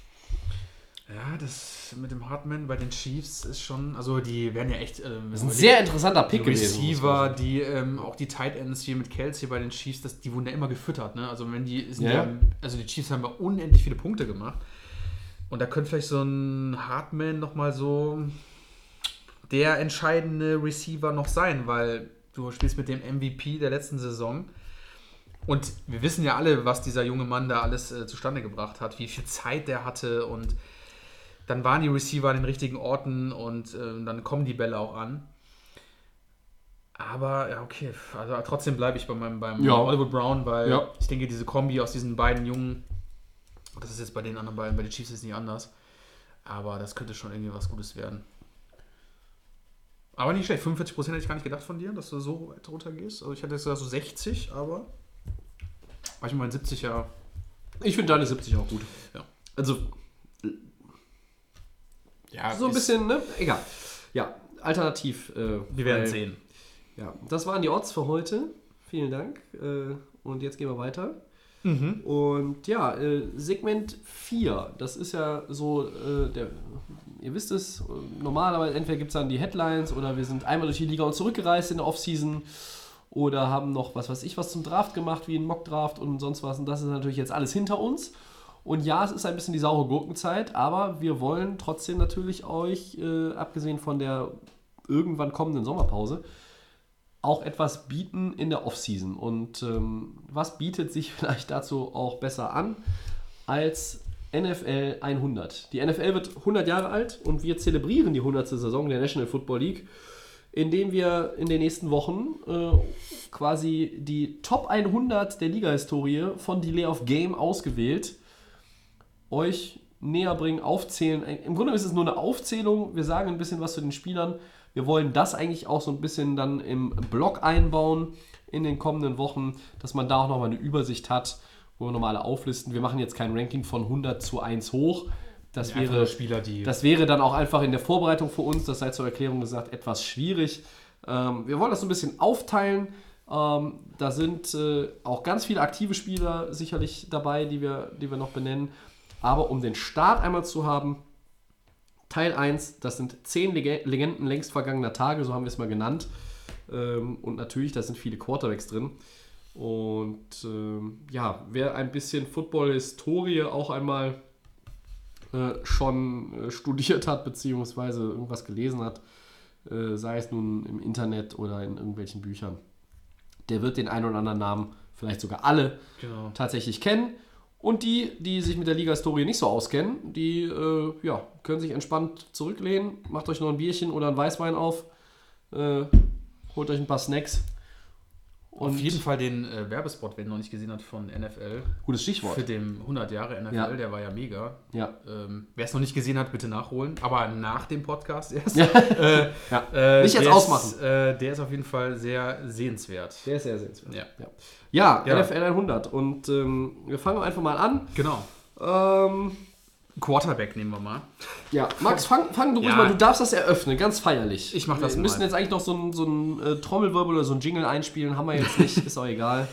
Speaker 2: Ja, das mit dem Hartman bei den Chiefs ist schon, also die werden ja echt. Ähm,
Speaker 1: Das ist ein sehr interessanter Pick
Speaker 2: die
Speaker 1: gewesen.
Speaker 2: Receiver, die ähm, auch die Tight Ends hier mit Kelsey bei den Chiefs, das, die wurden ja immer gefüttert. Ne? Also wenn die,
Speaker 1: Ja.
Speaker 2: ja. also die Chiefs haben ja unendlich viele Punkte gemacht. Und da könnte vielleicht so ein Hartman nochmal so der entscheidende Receiver noch sein, weil du spielst mit dem MVP der letzten Saison. Und wir wissen ja alle, was dieser junge Mann da alles äh, zustande gebracht hat, wie viel Zeit der hatte und dann waren die Receiver an den richtigen Orten und äh, dann kommen die Bälle auch an. Aber ja, okay, also trotzdem bleibe ich bei meinem beim
Speaker 1: Ja.
Speaker 2: Hollywood Brown, weil
Speaker 1: Ja.
Speaker 2: ich denke, diese Kombi aus diesen beiden Jungen, das ist jetzt bei den anderen beiden, bei den Chiefs ist nicht anders. Aber das könnte schon irgendwie was Gutes werden. Aber nicht schlecht, 45% hätte ich gar nicht gedacht von dir, dass du so weit runter gehst. Also ich hätte jetzt gesagt so 60, aber war ich mein 70 ja.
Speaker 1: Ich finde deine 70 auch gut.
Speaker 2: Ja.
Speaker 1: Also
Speaker 2: ja
Speaker 1: so ein bisschen, ne? Egal. Ja, alternativ. Äh,
Speaker 2: Wir werden
Speaker 1: weil-
Speaker 2: sehen.
Speaker 1: Ja, das waren die Odds für heute. Vielen Dank. Äh, und jetzt gehen wir weiter.
Speaker 2: Mhm.
Speaker 1: Und ja, äh, Segment 4, das ist ja so, äh, der, ihr wisst es, normalerweise entweder gibt es dann die Headlines oder wir sind einmal durch die Liga und zurückgereist in der Offseason oder haben noch was weiß ich was zum Draft gemacht, wie ein Mockdraft und sonst was. Und das ist natürlich jetzt alles hinter uns. Und ja, es ist ein bisschen die saure Gurkenzeit, aber wir wollen trotzdem natürlich euch, äh, abgesehen von der irgendwann kommenden Sommerpause, auch etwas bieten in der Offseason. Und ähm, was bietet sich [LAUGHS] vielleicht dazu auch besser an als NFL 100? Die NFL wird 100 Jahre alt und wir zelebrieren die 100. Saison der National Football League, indem wir in den nächsten Wochen äh, quasi die Top 100 der Liga-Historie von Delay of Game ausgewählt euch näher bringen, aufzählen. Im Grunde ist es nur eine Aufzählung. Wir sagen ein bisschen was zu den Spielern. Wir wollen das eigentlich auch so ein bisschen dann im Blog einbauen in den kommenden Wochen, dass man da auch nochmal eine Übersicht hat, wo wir nochmal alle auflisten. Wir machen jetzt kein Ranking von 100 zu 1 hoch. Das
Speaker 2: Einfach
Speaker 1: wäre
Speaker 2: Spieler, die.
Speaker 1: das wäre dann auch einfach in der Vorbereitung für uns, das sei zur Erklärung gesagt, etwas schwierig. Ähm, wir wollen das so ein bisschen aufteilen. Ähm, da sind äh, auch ganz viele aktive Spieler sicherlich dabei, die wir, die wir noch benennen. Aber um den Start einmal zu haben, Teil 1, das sind 10 Leg Legenden längst vergangener Tage, so haben wir es mal genannt. Ähm, und natürlich, da sind viele Quarterbacks drin. Und ähm, ja, wer ein bisschen Football-Historie auch einmal äh, schon äh, studiert hat, beziehungsweise irgendwas gelesen hat, äh, sei es nun im Internet oder in irgendwelchen Büchern, der wird den einen oder anderen Namen, vielleicht sogar alle,
Speaker 2: genau.
Speaker 1: tatsächlich kennen. Und die, die sich mit der Liga-Historie nicht so auskennen, die äh, ja, können sich entspannt zurücklehnen, macht euch noch ein Bierchen oder ein Weißwein auf, Äh, holt euch ein paar Snacks.
Speaker 2: Auf jeden Fall den äh, Werbespot, wer ihn noch nicht gesehen hat, von NFL.
Speaker 1: Gutes Stichwort.
Speaker 2: Für den 100 Jahre NFL,
Speaker 1: Ja.
Speaker 2: der war ja mega.
Speaker 1: Ja.
Speaker 2: Ähm, wer es noch nicht gesehen hat, bitte nachholen. Aber nach dem Podcast erst. [LAUGHS]
Speaker 1: Ja.
Speaker 2: äh,
Speaker 1: Ja.
Speaker 2: äh,
Speaker 1: Nicht jetzt
Speaker 2: der
Speaker 1: ausmachen.
Speaker 2: Ist, äh, der ist auf jeden Fall sehr sehenswert.
Speaker 1: Der ist sehr sehenswert.
Speaker 2: Ja.
Speaker 1: Ja, ja,
Speaker 2: Ja.
Speaker 1: NFL 100. Und ähm, wir fangen einfach mal an.
Speaker 2: Genau.
Speaker 1: Ähm,
Speaker 2: Quarterback nehmen wir mal.
Speaker 1: ja, Max, fang, fang du ruhig
Speaker 2: Ja.
Speaker 1: mal. Du darfst das eröffnen, ganz feierlich.
Speaker 2: Ich mach das
Speaker 1: Wir
Speaker 2: mal.
Speaker 1: müssen jetzt eigentlich noch so ein, so ein äh, Trommelwirbel oder so ein Jingle einspielen. Haben wir jetzt nicht, ist auch egal.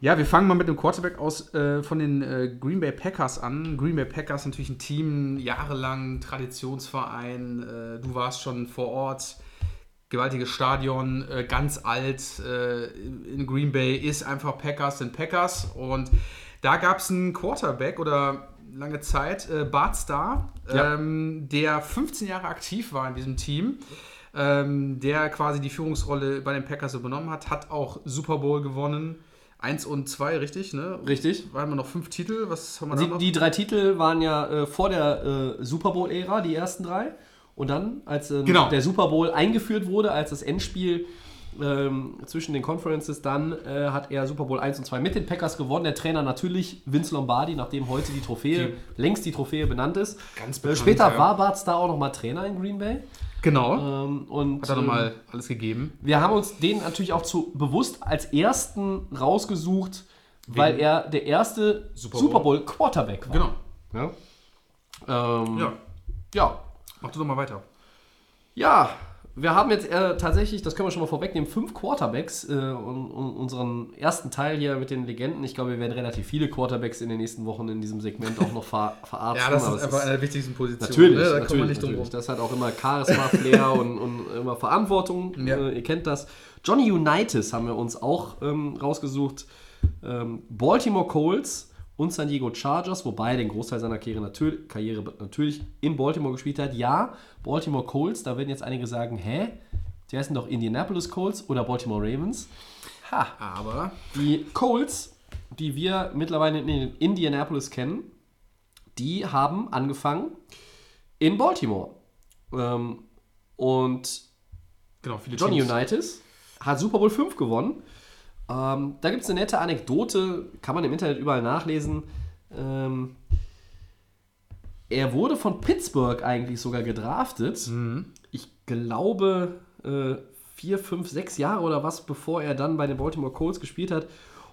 Speaker 2: Ja, wir fangen mal mit dem Quarterback aus äh, von den äh, Green Bay Packers an. Green Bay Packers natürlich ein Team, jahrelang Traditionsverein. Äh, du warst schon vor Ort. Gewaltiges Stadion, äh, ganz alt äh, in Green Bay ist einfach Packers sind Packers. Und da gab es einen Quarterback oder lange Zeit, äh, Bart Starr,
Speaker 1: Ja.
Speaker 2: ähm, der 15 Jahre aktiv war in diesem Team. Ähm, der quasi die Führungsrolle bei den Packers übernommen hat, hat auch Super Bowl gewonnen. Eins und zwei, richtig, ne?
Speaker 1: Richtig.
Speaker 2: Waren wir noch fünf Titel? Was haben wir
Speaker 1: Die,
Speaker 2: noch?
Speaker 1: die drei Titel waren ja äh, vor der äh, Super Bowl-Ära, die ersten drei. Und dann, als ähm,
Speaker 2: Genau.
Speaker 1: der Super Bowl eingeführt wurde, als das Endspiel ähm, zwischen den Conferences, dann äh, hat er Super Bowl 1 und 2 mit den Packers gewonnen. Der Trainer natürlich Vince Lombardi, nachdem heute die Trophäe, längst die Trophäe benannt ist.
Speaker 2: Ganz
Speaker 1: äh,
Speaker 2: bekannt,
Speaker 1: später
Speaker 2: ja.
Speaker 1: war Bart Starr auch nochmal Trainer in Green Bay.
Speaker 2: genau.
Speaker 1: Ähm, und,
Speaker 2: Hat er
Speaker 1: ähm,
Speaker 2: nochmal alles gegeben.
Speaker 1: wir haben uns den natürlich auch zu bewusst als ersten rausgesucht, weil er der erste
Speaker 2: Super
Speaker 1: Super
Speaker 2: Bowl.
Speaker 1: Bowl Quarterback war.
Speaker 2: Genau.
Speaker 1: Ja. Ähm,
Speaker 2: Ja.
Speaker 1: ja.
Speaker 2: Mach du doch mal weiter.
Speaker 1: Ja, wir haben jetzt äh, tatsächlich, das können wir schon mal vorwegnehmen, fünf Quarterbacks äh, und, und unseren ersten Teil hier mit den Legenden. Ich glaube, wir werden relativ viele Quarterbacks in den nächsten Wochen in diesem Segment auch noch ver verarzten.
Speaker 2: Ja, das ist einfach eine der wichtigsten Positionen.
Speaker 1: Natürlich,
Speaker 2: ne? Da
Speaker 1: natürlich,
Speaker 2: kommt man nicht drum
Speaker 1: natürlich. Das hat auch immer Charisma, Flair und, und immer Verantwortung.
Speaker 2: Ja.
Speaker 1: Äh, ihr kennt das. Johnny Unitas haben wir uns auch ähm, rausgesucht. Ähm, Baltimore Colts und San Diego Chargers, wobei er den Großteil seiner Karriere natürlich, in Baltimore gespielt hat. Ja, Baltimore Colts, da werden jetzt einige sagen, hä? Die heißen doch Indianapolis Colts oder Baltimore Ravens. Ha,
Speaker 2: Aber
Speaker 1: die Colts, die wir mittlerweile in Indianapolis kennen, die haben angefangen in Baltimore. Ähm, und
Speaker 2: genau,
Speaker 1: Johnny
Speaker 2: Teams.
Speaker 1: Unitas hat Super Bowl 5 gewonnen. Ähm, da gibt es eine nette Anekdote, kann man im Internet überall nachlesen. Ähm, er wurde von Pittsburgh eigentlich sogar gedraftet.
Speaker 2: Mhm.
Speaker 1: Ich glaube, äh, vier, fünf, sechs Jahre oder was, bevor er dann bei den Baltimore Colts gespielt hat.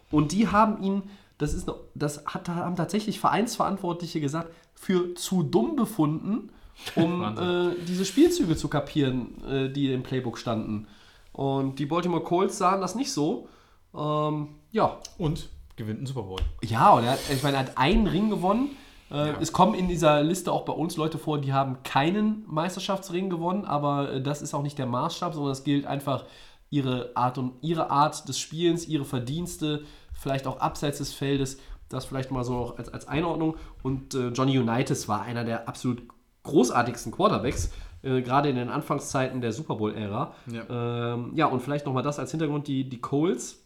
Speaker 1: Und die haben ihn, das ist das hat, haben tatsächlich Vereinsverantwortliche gesagt, für zu dumm befunden, um [LAUGHS] äh, diese Spielzüge zu kapieren, äh, die im Playbook standen. Und die Baltimore Colts sahen das nicht so. Ähm, ja,
Speaker 2: Und gewinnt einen Super Bowl.
Speaker 1: ja, und er hat, ich meine, er hat einen Ring gewonnen. Äh, Es kommen in dieser Liste auch bei uns Leute vor, die haben keinen Meisterschaftsring gewonnen, aber äh, das ist auch nicht der Maßstab, sondern es gilt einfach ihre Art und ihre Art des Spielens, ihre Verdienste, vielleicht auch abseits des Feldes. Das vielleicht mal so als, als Einordnung. Und äh, Johnny Unitas war einer der absolut großartigsten Quarterbacks, äh, gerade in den Anfangszeiten der Super Bowl-Ära.
Speaker 2: Ja.
Speaker 1: Ähm, ja, und vielleicht nochmal das als Hintergrund: die, die Colts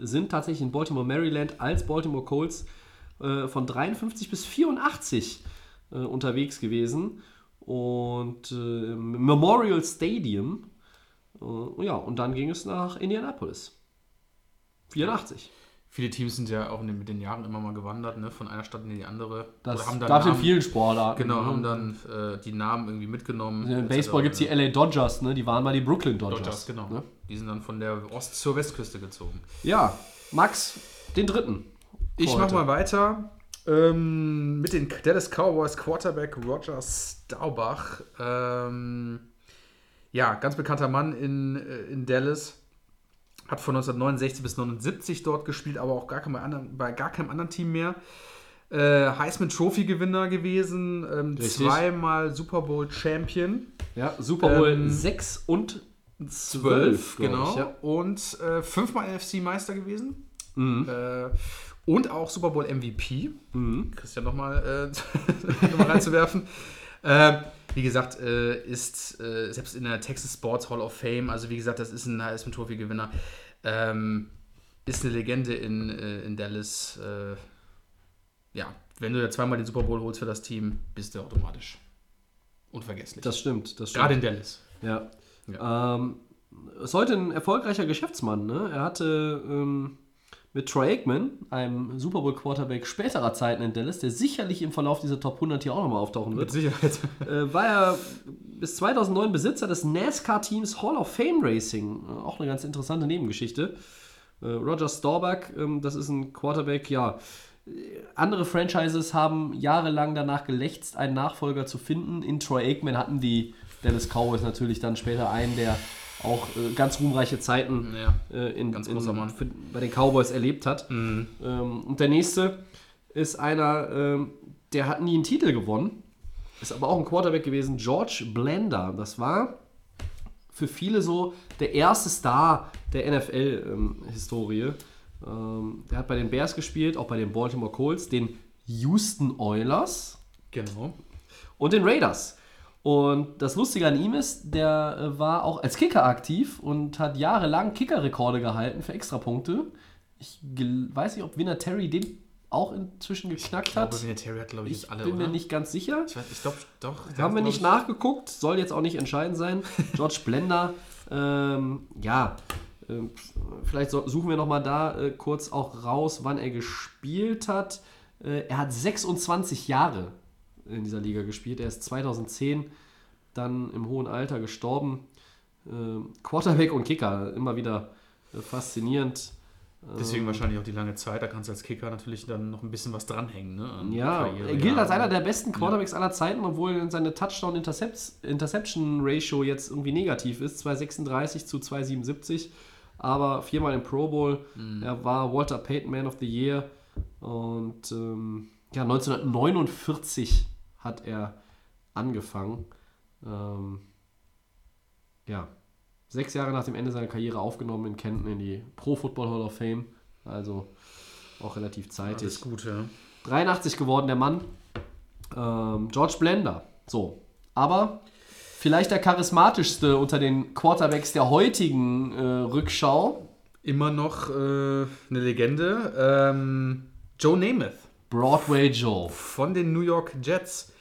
Speaker 1: sind tatsächlich in Baltimore, Maryland als Baltimore Colts äh, von 53 bis 84 äh, unterwegs gewesen. Und äh, Memorial Stadium. Äh, ja, und dann ging es nach Indianapolis. 84.
Speaker 2: Viele Teams sind ja auch in den, mit den Jahren immer mal gewandert, ne? von einer Stadt in die andere.
Speaker 1: Das
Speaker 2: haben dann
Speaker 1: gab es in vielen Sportarten.
Speaker 2: Genau,
Speaker 1: ne?
Speaker 2: haben dann äh, die Namen irgendwie mitgenommen.
Speaker 1: In
Speaker 2: etc.
Speaker 1: Baseball gibt es die LA Dodgers, ne? die waren mal die Brooklyn Dodgers.
Speaker 2: Dodgers, genau.
Speaker 1: Ne?
Speaker 2: Die sind dann von der Ost- zur Westküste gezogen.
Speaker 1: Ja, Max, den dritten.
Speaker 2: Ich
Speaker 1: Vor
Speaker 2: mach
Speaker 1: heute.
Speaker 2: mal weiter ähm, mit den Dallas Cowboys Quarterback Roger Staubach. Ähm, ja, ganz bekannter Mann in, äh, in Dallas. Hat von 1969 bis 79 dort gespielt, aber auch gar kein, bei, anderen, bei gar keinem anderen Team mehr. Äh, Heisman Trophy Gewinner gewesen, ähm, zweimal Super Bowl Champion.
Speaker 1: Ja, Super Bowl
Speaker 2: Ähm,
Speaker 1: 6 und
Speaker 2: 12,
Speaker 1: 12, glaub
Speaker 2: genau.
Speaker 1: ich, ja.
Speaker 2: Und äh, fünfmal NFC-Meister gewesen.
Speaker 1: Mhm.
Speaker 2: Äh, und auch Super Bowl MVP. Christian nochmal äh, [LAUGHS] noch mal reinzuwerfen. [LAUGHS] Äh, wie gesagt, äh, ist äh, selbst in der Texas Sports Hall of Fame, also wie gesagt, das ist ein Heisman Trophy Gewinner, ähm, ist eine Legende in, äh, in Dallas. Äh, ja, wenn du ja zweimal den Super Bowl holst für das Team, bist du automatisch unvergesslich.
Speaker 1: Das stimmt, das stimmt.
Speaker 2: Gerade in Dallas.
Speaker 1: Ja. Ähm, ist heute ein erfolgreicher Geschäftsmann. Ne? Er hatte ähm, mit Troy Aikman, einem Super Bowl Quarterback späterer Zeiten in Dallas, der sicherlich im Verlauf dieser Top 100 hier auch nochmal auftauchen wird,
Speaker 2: Mit Sicherheit.
Speaker 1: äh, war er bis 2009 Besitzer des NASCAR-Teams Hall of Fame Racing. Äh, auch eine ganz interessante Nebengeschichte. Äh, Roger Staubach, ähm, das ist ein Quarterback, ja. äh, Andere Franchises haben jahrelang danach gelächzt, einen Nachfolger zu finden. In Troy Aikman hatten die Dallas Cowboys natürlich dann später einen, der auch äh, ganz ruhmreiche Zeiten
Speaker 2: Ja,
Speaker 1: äh, in,
Speaker 2: ganz
Speaker 1: in, für, bei den Cowboys erlebt hat.
Speaker 2: Mhm.
Speaker 1: Ähm, und der nächste ist einer, ähm, der hat nie einen Titel gewonnen, ist aber auch ein Quarterback gewesen, George Blender. Das war für viele so der erste Star der NFL-Historie. Ähm, der hat bei den Bears gespielt, auch bei den Baltimore Colts, den Houston Oilers
Speaker 2: Genau.
Speaker 1: und den Raiders. Und das Lustige an ihm ist, der äh, war auch als Kicker aktiv und hat jahrelang Kickerrekorde gehalten für Extrapunkte. Ich weiß nicht, ob Winner Terry den auch inzwischen geknackt
Speaker 2: Ich
Speaker 1: hat.
Speaker 2: glaube, Vinatieri hat, glaube ich,
Speaker 1: Ich
Speaker 2: alle,
Speaker 1: bin mir
Speaker 2: oder?
Speaker 1: nicht ganz sicher.
Speaker 2: Ich, ich glaube, doch.
Speaker 1: Haben wir nicht
Speaker 2: ich-
Speaker 1: nachgeguckt, soll jetzt auch nicht entscheidend sein. [LAUGHS] George Blender, ähm, ja, ähm, vielleicht so, suchen wir nochmal da äh, kurz auch raus, wann er gespielt hat. Äh, er hat 26 Jahre in dieser Liga gespielt. Er ist 2010 dann im hohen Alter gestorben. Ähm, Quarterback und Kicker, immer wieder äh, faszinierend.
Speaker 2: Deswegen wahrscheinlich auch die lange Zeit. Da kannst du als Kicker natürlich dann noch ein bisschen was dranhängen. Ne?
Speaker 1: Ja,
Speaker 2: Karriere,
Speaker 1: er gilt
Speaker 2: ja.
Speaker 1: als einer der besten Quarterbacks aller Zeiten, obwohl seine Touchdown-Interception-Ratio jetzt irgendwie negativ ist. 2,36 zu 2,77. Aber viermal im Pro Bowl.
Speaker 2: Mhm.
Speaker 1: Er war Walter Payton Man of the Year. Und ähm, ja, 1949 hat er angefangen. Ähm, ja, sechs Jahre nach dem Ende seiner Karriere aufgenommen in Kenton in die Pro Football Hall of Fame. Also auch relativ zeitig.
Speaker 2: ist gut, ja.
Speaker 1: 83 geworden, der Mann. Ähm, George Blender. So. Aber vielleicht der charismatischste unter den Quarterbacks der heutigen äh, Rückschau.
Speaker 2: Immer noch äh, eine Legende. Ähm, Joe Namath
Speaker 1: Broadway Joe.
Speaker 2: von den New York Jets.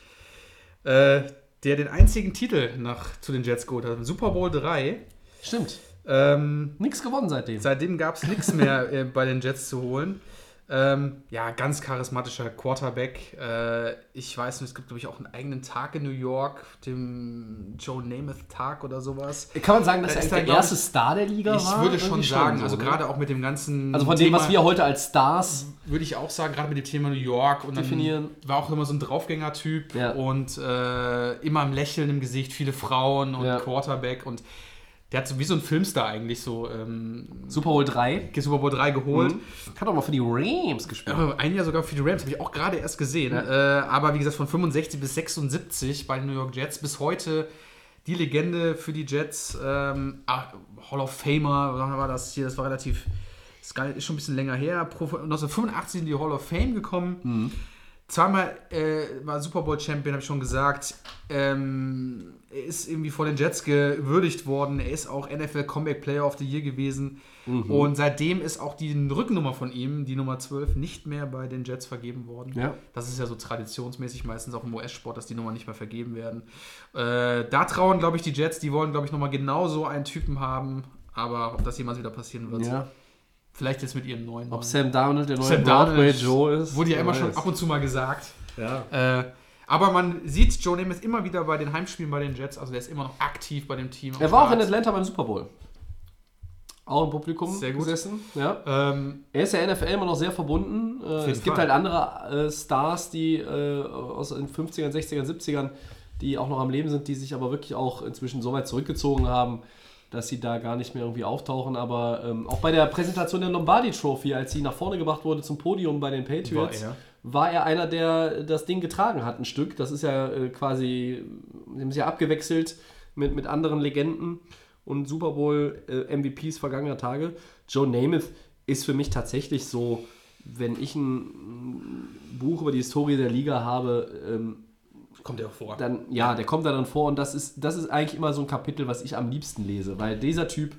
Speaker 2: Äh, der den einzigen Titel nach, zu den Jets geholt hat. Super Bowl 3.
Speaker 1: Stimmt.
Speaker 2: Ähm,
Speaker 1: Nichts gewonnen seitdem.
Speaker 2: Seitdem gab es nichts mehr äh, bei den Jets zu holen. Ähm, ja, ganz charismatischer Quarterback. Äh, ich weiß nicht, es gibt, glaube ich, auch einen eigenen Tag in New York, dem Joe Namath-Tag oder sowas.
Speaker 1: Kann man sagen, dass
Speaker 2: Da
Speaker 1: er der
Speaker 2: er,
Speaker 1: erste
Speaker 2: ich-
Speaker 1: Star der Liga
Speaker 2: Ich
Speaker 1: war?
Speaker 2: würde schon sagen,
Speaker 1: so,
Speaker 2: also
Speaker 1: ne?
Speaker 2: gerade auch mit dem ganzen.
Speaker 1: Also von dem,
Speaker 2: Thema,
Speaker 1: was wir heute als Stars
Speaker 2: Würde ich auch sagen, gerade mit dem Thema New York und
Speaker 1: Definieren.
Speaker 2: dann war auch immer so ein Draufgänger-Typ
Speaker 1: Ja.
Speaker 2: und äh, immer ein Lächeln im Gesicht, viele Frauen und
Speaker 1: Ja.
Speaker 2: Quarterback und der hat so wie so ein Filmstar eigentlich so ähm,
Speaker 1: Super Bowl 3.
Speaker 2: Super Bowl 3 geholt.
Speaker 1: Mhm. Hat auch mal für die Rams gespielt.
Speaker 2: Ja, ein Jahr sogar für die Rams, habe ich auch gerade erst gesehen.
Speaker 1: Ja.
Speaker 2: Äh, aber wie gesagt, von 65 bis 76 bei den New York Jets bis heute die Legende für die Jets. Ähm, ah, Hall of Famer, war das hier? Das war relativ, das ist schon ein bisschen länger her. Pro, 1985 in die Hall of Fame gekommen. Zweimal äh, war Super Bowl Champion, habe ich schon gesagt. Ähm, er ist irgendwie vor den Jets gewürdigt worden. Er ist auch NFL Comeback Player of the Year gewesen. Und seitdem ist auch die Rückennummer von ihm, die Nummer 12, nicht mehr bei den Jets vergeben worden.
Speaker 1: Ja.
Speaker 2: Das ist ja so traditionsmäßig meistens auch im US-Sport, dass die Nummern nicht mehr vergeben werden. Äh, da trauen, glaube ich, die Jets, die wollen, glaube ich, nochmal genau so einen Typen haben. Aber ob das jemals wieder passieren wird,
Speaker 1: Ja.
Speaker 2: vielleicht jetzt mit ihrem neuen.
Speaker 1: Ob
Speaker 2: neuen-
Speaker 1: Sam Darnold der neue
Speaker 2: Sam
Speaker 1: Broadway Joe ist.
Speaker 2: Wurde ja immer schon
Speaker 1: weiß.
Speaker 2: ab und zu mal gesagt.
Speaker 1: Ja.
Speaker 2: Äh, aber man sieht Joe Namath immer wieder bei den Heimspielen bei den Jets. Also der ist immer noch aktiv bei dem Team. am
Speaker 1: Er war auch in. Atlanta beim Super Bowl. Auch im Publikum
Speaker 2: Sehr gut.
Speaker 1: gesessen. Ja.
Speaker 2: Ähm,
Speaker 1: Er ist der NFL immer noch sehr verbunden. Äh, es gibt
Speaker 2: Fall.
Speaker 1: halt andere äh, Stars, die äh, aus den 50ern, 60ern, 70ern, die auch noch am Leben sind, die sich aber wirklich auch inzwischen so weit zurückgezogen haben, dass sie da gar nicht mehr irgendwie auftauchen. Aber ähm, auch bei der Präsentation der Lombardi Trophy, als sie nach vorne gebracht wurde zum Podium bei den Patriots,
Speaker 2: War er.
Speaker 1: War er einer, der das Ding getragen hat, ein Stück. Das ist ja äh, quasi, sie haben sich ja abgewechselt mit, mit anderen Legenden und Super Bowl äh, MVPs vergangener Tage. Joe Namath ist für mich tatsächlich so, wenn ich ein, Buch über die Historie der Liga habe, ähm,
Speaker 2: kommt ja auch vor.
Speaker 1: dann, ja, der kommt da dann vor und das ist, das ist eigentlich immer so ein Kapitel, was ich am liebsten lese, weil dieser Typ,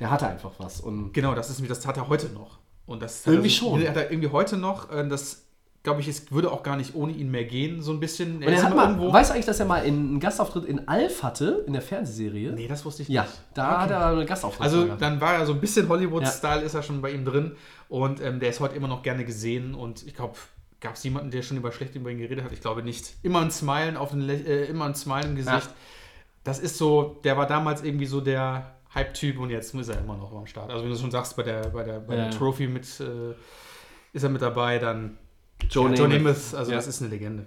Speaker 1: der hatte einfach was und
Speaker 2: Genau, das ist das hat er heute noch. Und das
Speaker 1: Irgendwie
Speaker 2: er,
Speaker 1: schon.
Speaker 2: Hat er irgendwie heute noch. äh, Das glaube ich, es würde auch gar nicht ohne ihn mehr gehen, so ein bisschen.
Speaker 1: Und er hat mal, weißt du eigentlich, dass er mal einen Gastauftritt in Alf hatte, in der Fernsehserie?
Speaker 2: Nee, das wusste ich
Speaker 1: Ja,
Speaker 2: nicht.
Speaker 1: da hat er einen Gastauftritt.
Speaker 2: Also
Speaker 1: gehabt.
Speaker 2: dann war er so ein bisschen Hollywood-Style, ist er schon bei ihm drin. Und ähm, der ist heute immer noch gerne gesehen. Und ich glaube, gab es jemanden, der schon über schlecht über ihn geredet hat? Ich glaube nicht. Immer ein Smilen auf den äh, immer ein Smile im Gesicht.
Speaker 1: Ja.
Speaker 2: Das ist so, der war damals irgendwie so der Hype-Typ und jetzt ist er immer noch am Start. Also wenn du schon sagst, bei der, bei der, bei
Speaker 1: Ja,
Speaker 2: der
Speaker 1: ja.
Speaker 2: Trophy mit äh, ist er mit dabei, dann
Speaker 1: Joe
Speaker 2: ja, Joe
Speaker 1: Namath.
Speaker 2: Also
Speaker 1: Ja.
Speaker 2: das ist eine Legende.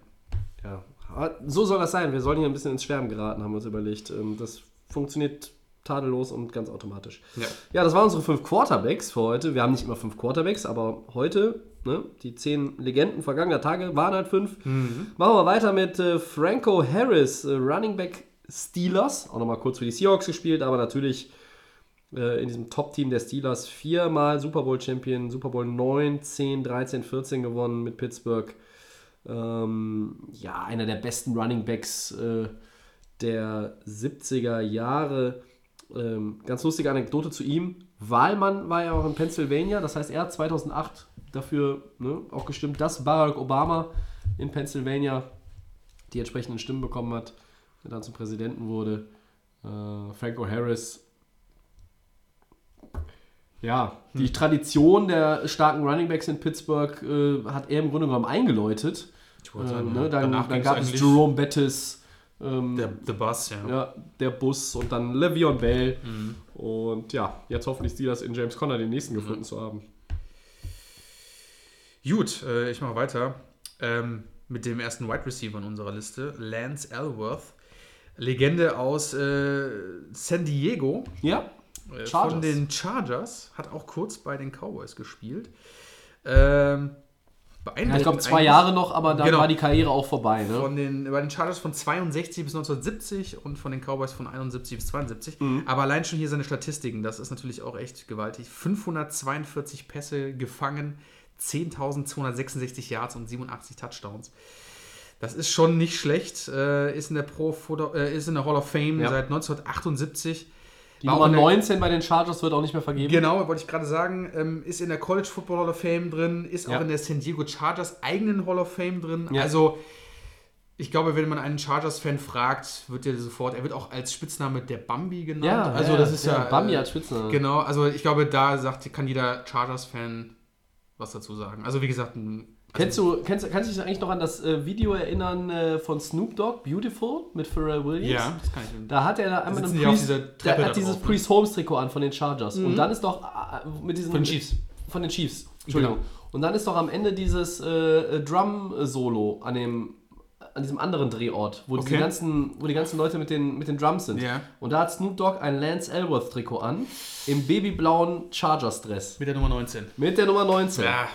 Speaker 1: Ja, aber so soll das sein. Wir sollen hier ein bisschen ins Schwärmen geraten, haben wir uns überlegt. Ähm, Das funktioniert tadellos und ganz automatisch.
Speaker 2: Ja.
Speaker 1: Ja, das waren unsere fünf Quarterbacks für heute. Wir haben nicht immer fünf Quarterbacks, aber heute, ne, die zehn Legenden vergangener Tage waren halt fünf. Machen wir weiter mit äh, Franco Harris, äh, Running Back Steelers. Auch nochmal kurz für die Seahawks gespielt, aber natürlich in diesem Top-Team der Steelers viermal Super Bowl-Champion, Super Bowl 9, 10, 13, 14 gewonnen mit Pittsburgh. Ähm, ja, einer der besten Running Backs äh, der 70er Jahre. Ähm, ganz lustige Anekdote zu ihm. Wahlmann war ja auch in Pennsylvania, das heißt, er hat 2008 dafür ne, auch gestimmt, dass Barack Obama in Pennsylvania die entsprechenden Stimmen bekommen hat, der dann zum Präsidenten wurde. Äh, Franco Harris. Ja, die Tradition der starken Runningbacks in Pittsburgh äh, hat er im Grunde genommen eingeläutet. Ähm,
Speaker 2: sagen,
Speaker 1: ne, dann dann gab es Jerome Bettis, ähm,
Speaker 2: Der, der Bus, ja.
Speaker 1: ja, der Bus und dann Le'Veon Bell. Und ja, jetzt hoffentlich Steelers in James Conner den nächsten gefunden zu haben.
Speaker 2: Gut, äh, ich mache weiter ähm, mit dem ersten Wide Receiver in unserer Liste, Lance Elworth. Legende aus äh, San Diego
Speaker 1: Ja,
Speaker 2: äh,
Speaker 1: Chargers.
Speaker 2: von den Chargers, hat auch kurz bei den Cowboys gespielt. Ähm,
Speaker 1: ja ich glaube zwei Jahre noch, aber dann
Speaker 2: Genau.
Speaker 1: war die Karriere auch vorbei. Ne?
Speaker 2: Von den, bei den Chargers von 62 bis 1970 und von den Cowboys von 71 bis 72.
Speaker 1: Mhm.
Speaker 2: Aber allein schon hier seine Statistiken, das ist natürlich auch echt gewaltig. 542 Pässe gefangen, 10.266 Yards und 87 Touchdowns. Das ist schon nicht schlecht. Äh, ist, in der Pro äh, ist in der Hall of Fame
Speaker 1: Ja.
Speaker 2: seit 1978.
Speaker 1: die
Speaker 2: war
Speaker 1: Nummer
Speaker 2: in der-
Speaker 1: 19 bei den Chargers wird auch nicht mehr vergeben.
Speaker 2: Genau, wollte ich gerade sagen, ähm, ist in der College Football Hall of Fame drin, ist
Speaker 1: Ja.
Speaker 2: auch in der San Diego Chargers eigenen Hall of Fame drin.
Speaker 1: Ja.
Speaker 2: Also, ich glaube, wenn man einen Chargers-Fan fragt, wird er sofort, er wird auch als Spitzname der Bambi genannt.
Speaker 1: Ja,
Speaker 2: also das ist ja.
Speaker 1: Bambi
Speaker 2: äh,
Speaker 1: als Spitzname.
Speaker 2: Genau, also ich glaube, da sagt, kann jeder Chargers-Fan was dazu sagen. Also wie gesagt, ein,
Speaker 1: Kennst du, kennst, kannst du dich eigentlich noch an das äh, Video erinnern äh, von Snoop Dogg, Beautiful, mit Pherrell Williams?
Speaker 2: ja, das kann ich.
Speaker 1: Da hat er da einmal einen
Speaker 2: die
Speaker 1: Priest,
Speaker 2: da
Speaker 1: hat dieses
Speaker 2: drauf, ne?
Speaker 1: Priest Holmes Trikot an von den Chargers. Und dann ist doch äh, mit diesem
Speaker 2: Von den Chiefs.
Speaker 1: Von den Chiefs. Entschuldigung.
Speaker 2: Genau.
Speaker 1: Und dann ist doch am Ende dieses äh, Drum-Solo an dem an diesem anderen Drehort, wo,
Speaker 2: Okay.
Speaker 1: ganzen, wo die ganzen Leute mit den, mit den Drums sind.
Speaker 2: Ja.
Speaker 1: Und da hat Snoop Dogg ein Lance Elworth Trikot an, im babyblauen Chargers-Dress.
Speaker 2: Mit der Nummer 19.
Speaker 1: Mit der Nummer 19.
Speaker 2: Ja,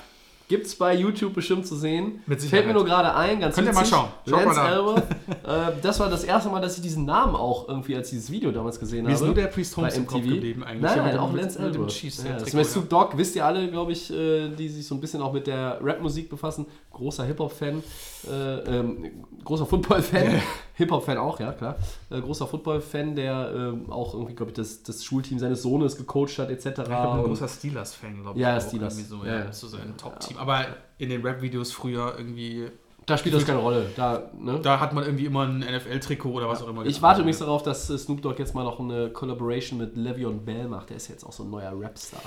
Speaker 1: Gibt's bei YouTube bestimmt zu sehen.
Speaker 2: Mit
Speaker 1: Fällt mir nur gerade ein, ganz
Speaker 2: Könnt ihr mal
Speaker 1: witzig.
Speaker 2: schauen. Schaut
Speaker 1: Lance
Speaker 2: mal.
Speaker 1: Elworth. [LAUGHS] äh, das war das erste Mal, dass ich diesen Namen auch irgendwie als dieses Video damals gesehen
Speaker 2: Mir ist
Speaker 1: habe.
Speaker 2: nur der Priest Holmes im Kopf geblieben eigentlich.
Speaker 1: Nein, nein, auch Lance Elworth. Ja, das
Speaker 2: ja.
Speaker 1: Snoop Dogg wisst ihr alle, glaube ich, äh, die sich so ein bisschen auch mit der Rap-Musik befassen. Großer Hip-Hop-Fan. Äh, ähm, großer Football-Fan. [LAUGHS] Hip-Hop-Fan auch, ja, klar. Äh, großer Football-Fan, der ähm, auch irgendwie, glaube ich, das, das Schulteam seines Sohnes gecoacht hat, etc.
Speaker 2: Ich bin ein großer Steelers-Fan, glaube ich.
Speaker 1: Ja, Steelers.
Speaker 2: So,
Speaker 1: Ja,
Speaker 2: ja. Das so sein Top-Team. Aber in den Rap-Videos früher irgendwie,
Speaker 1: da spielt das keine Rolle. Da, ne?
Speaker 2: da hat man irgendwie immer ein NFL-Trikot oder was auch immer.
Speaker 1: Ich warte übrigens darauf, dass äh, Snoop Dogg jetzt mal noch eine Collaboration mit Le'Veon Bell macht. Der ist jetzt auch so ein neuer Rapstar.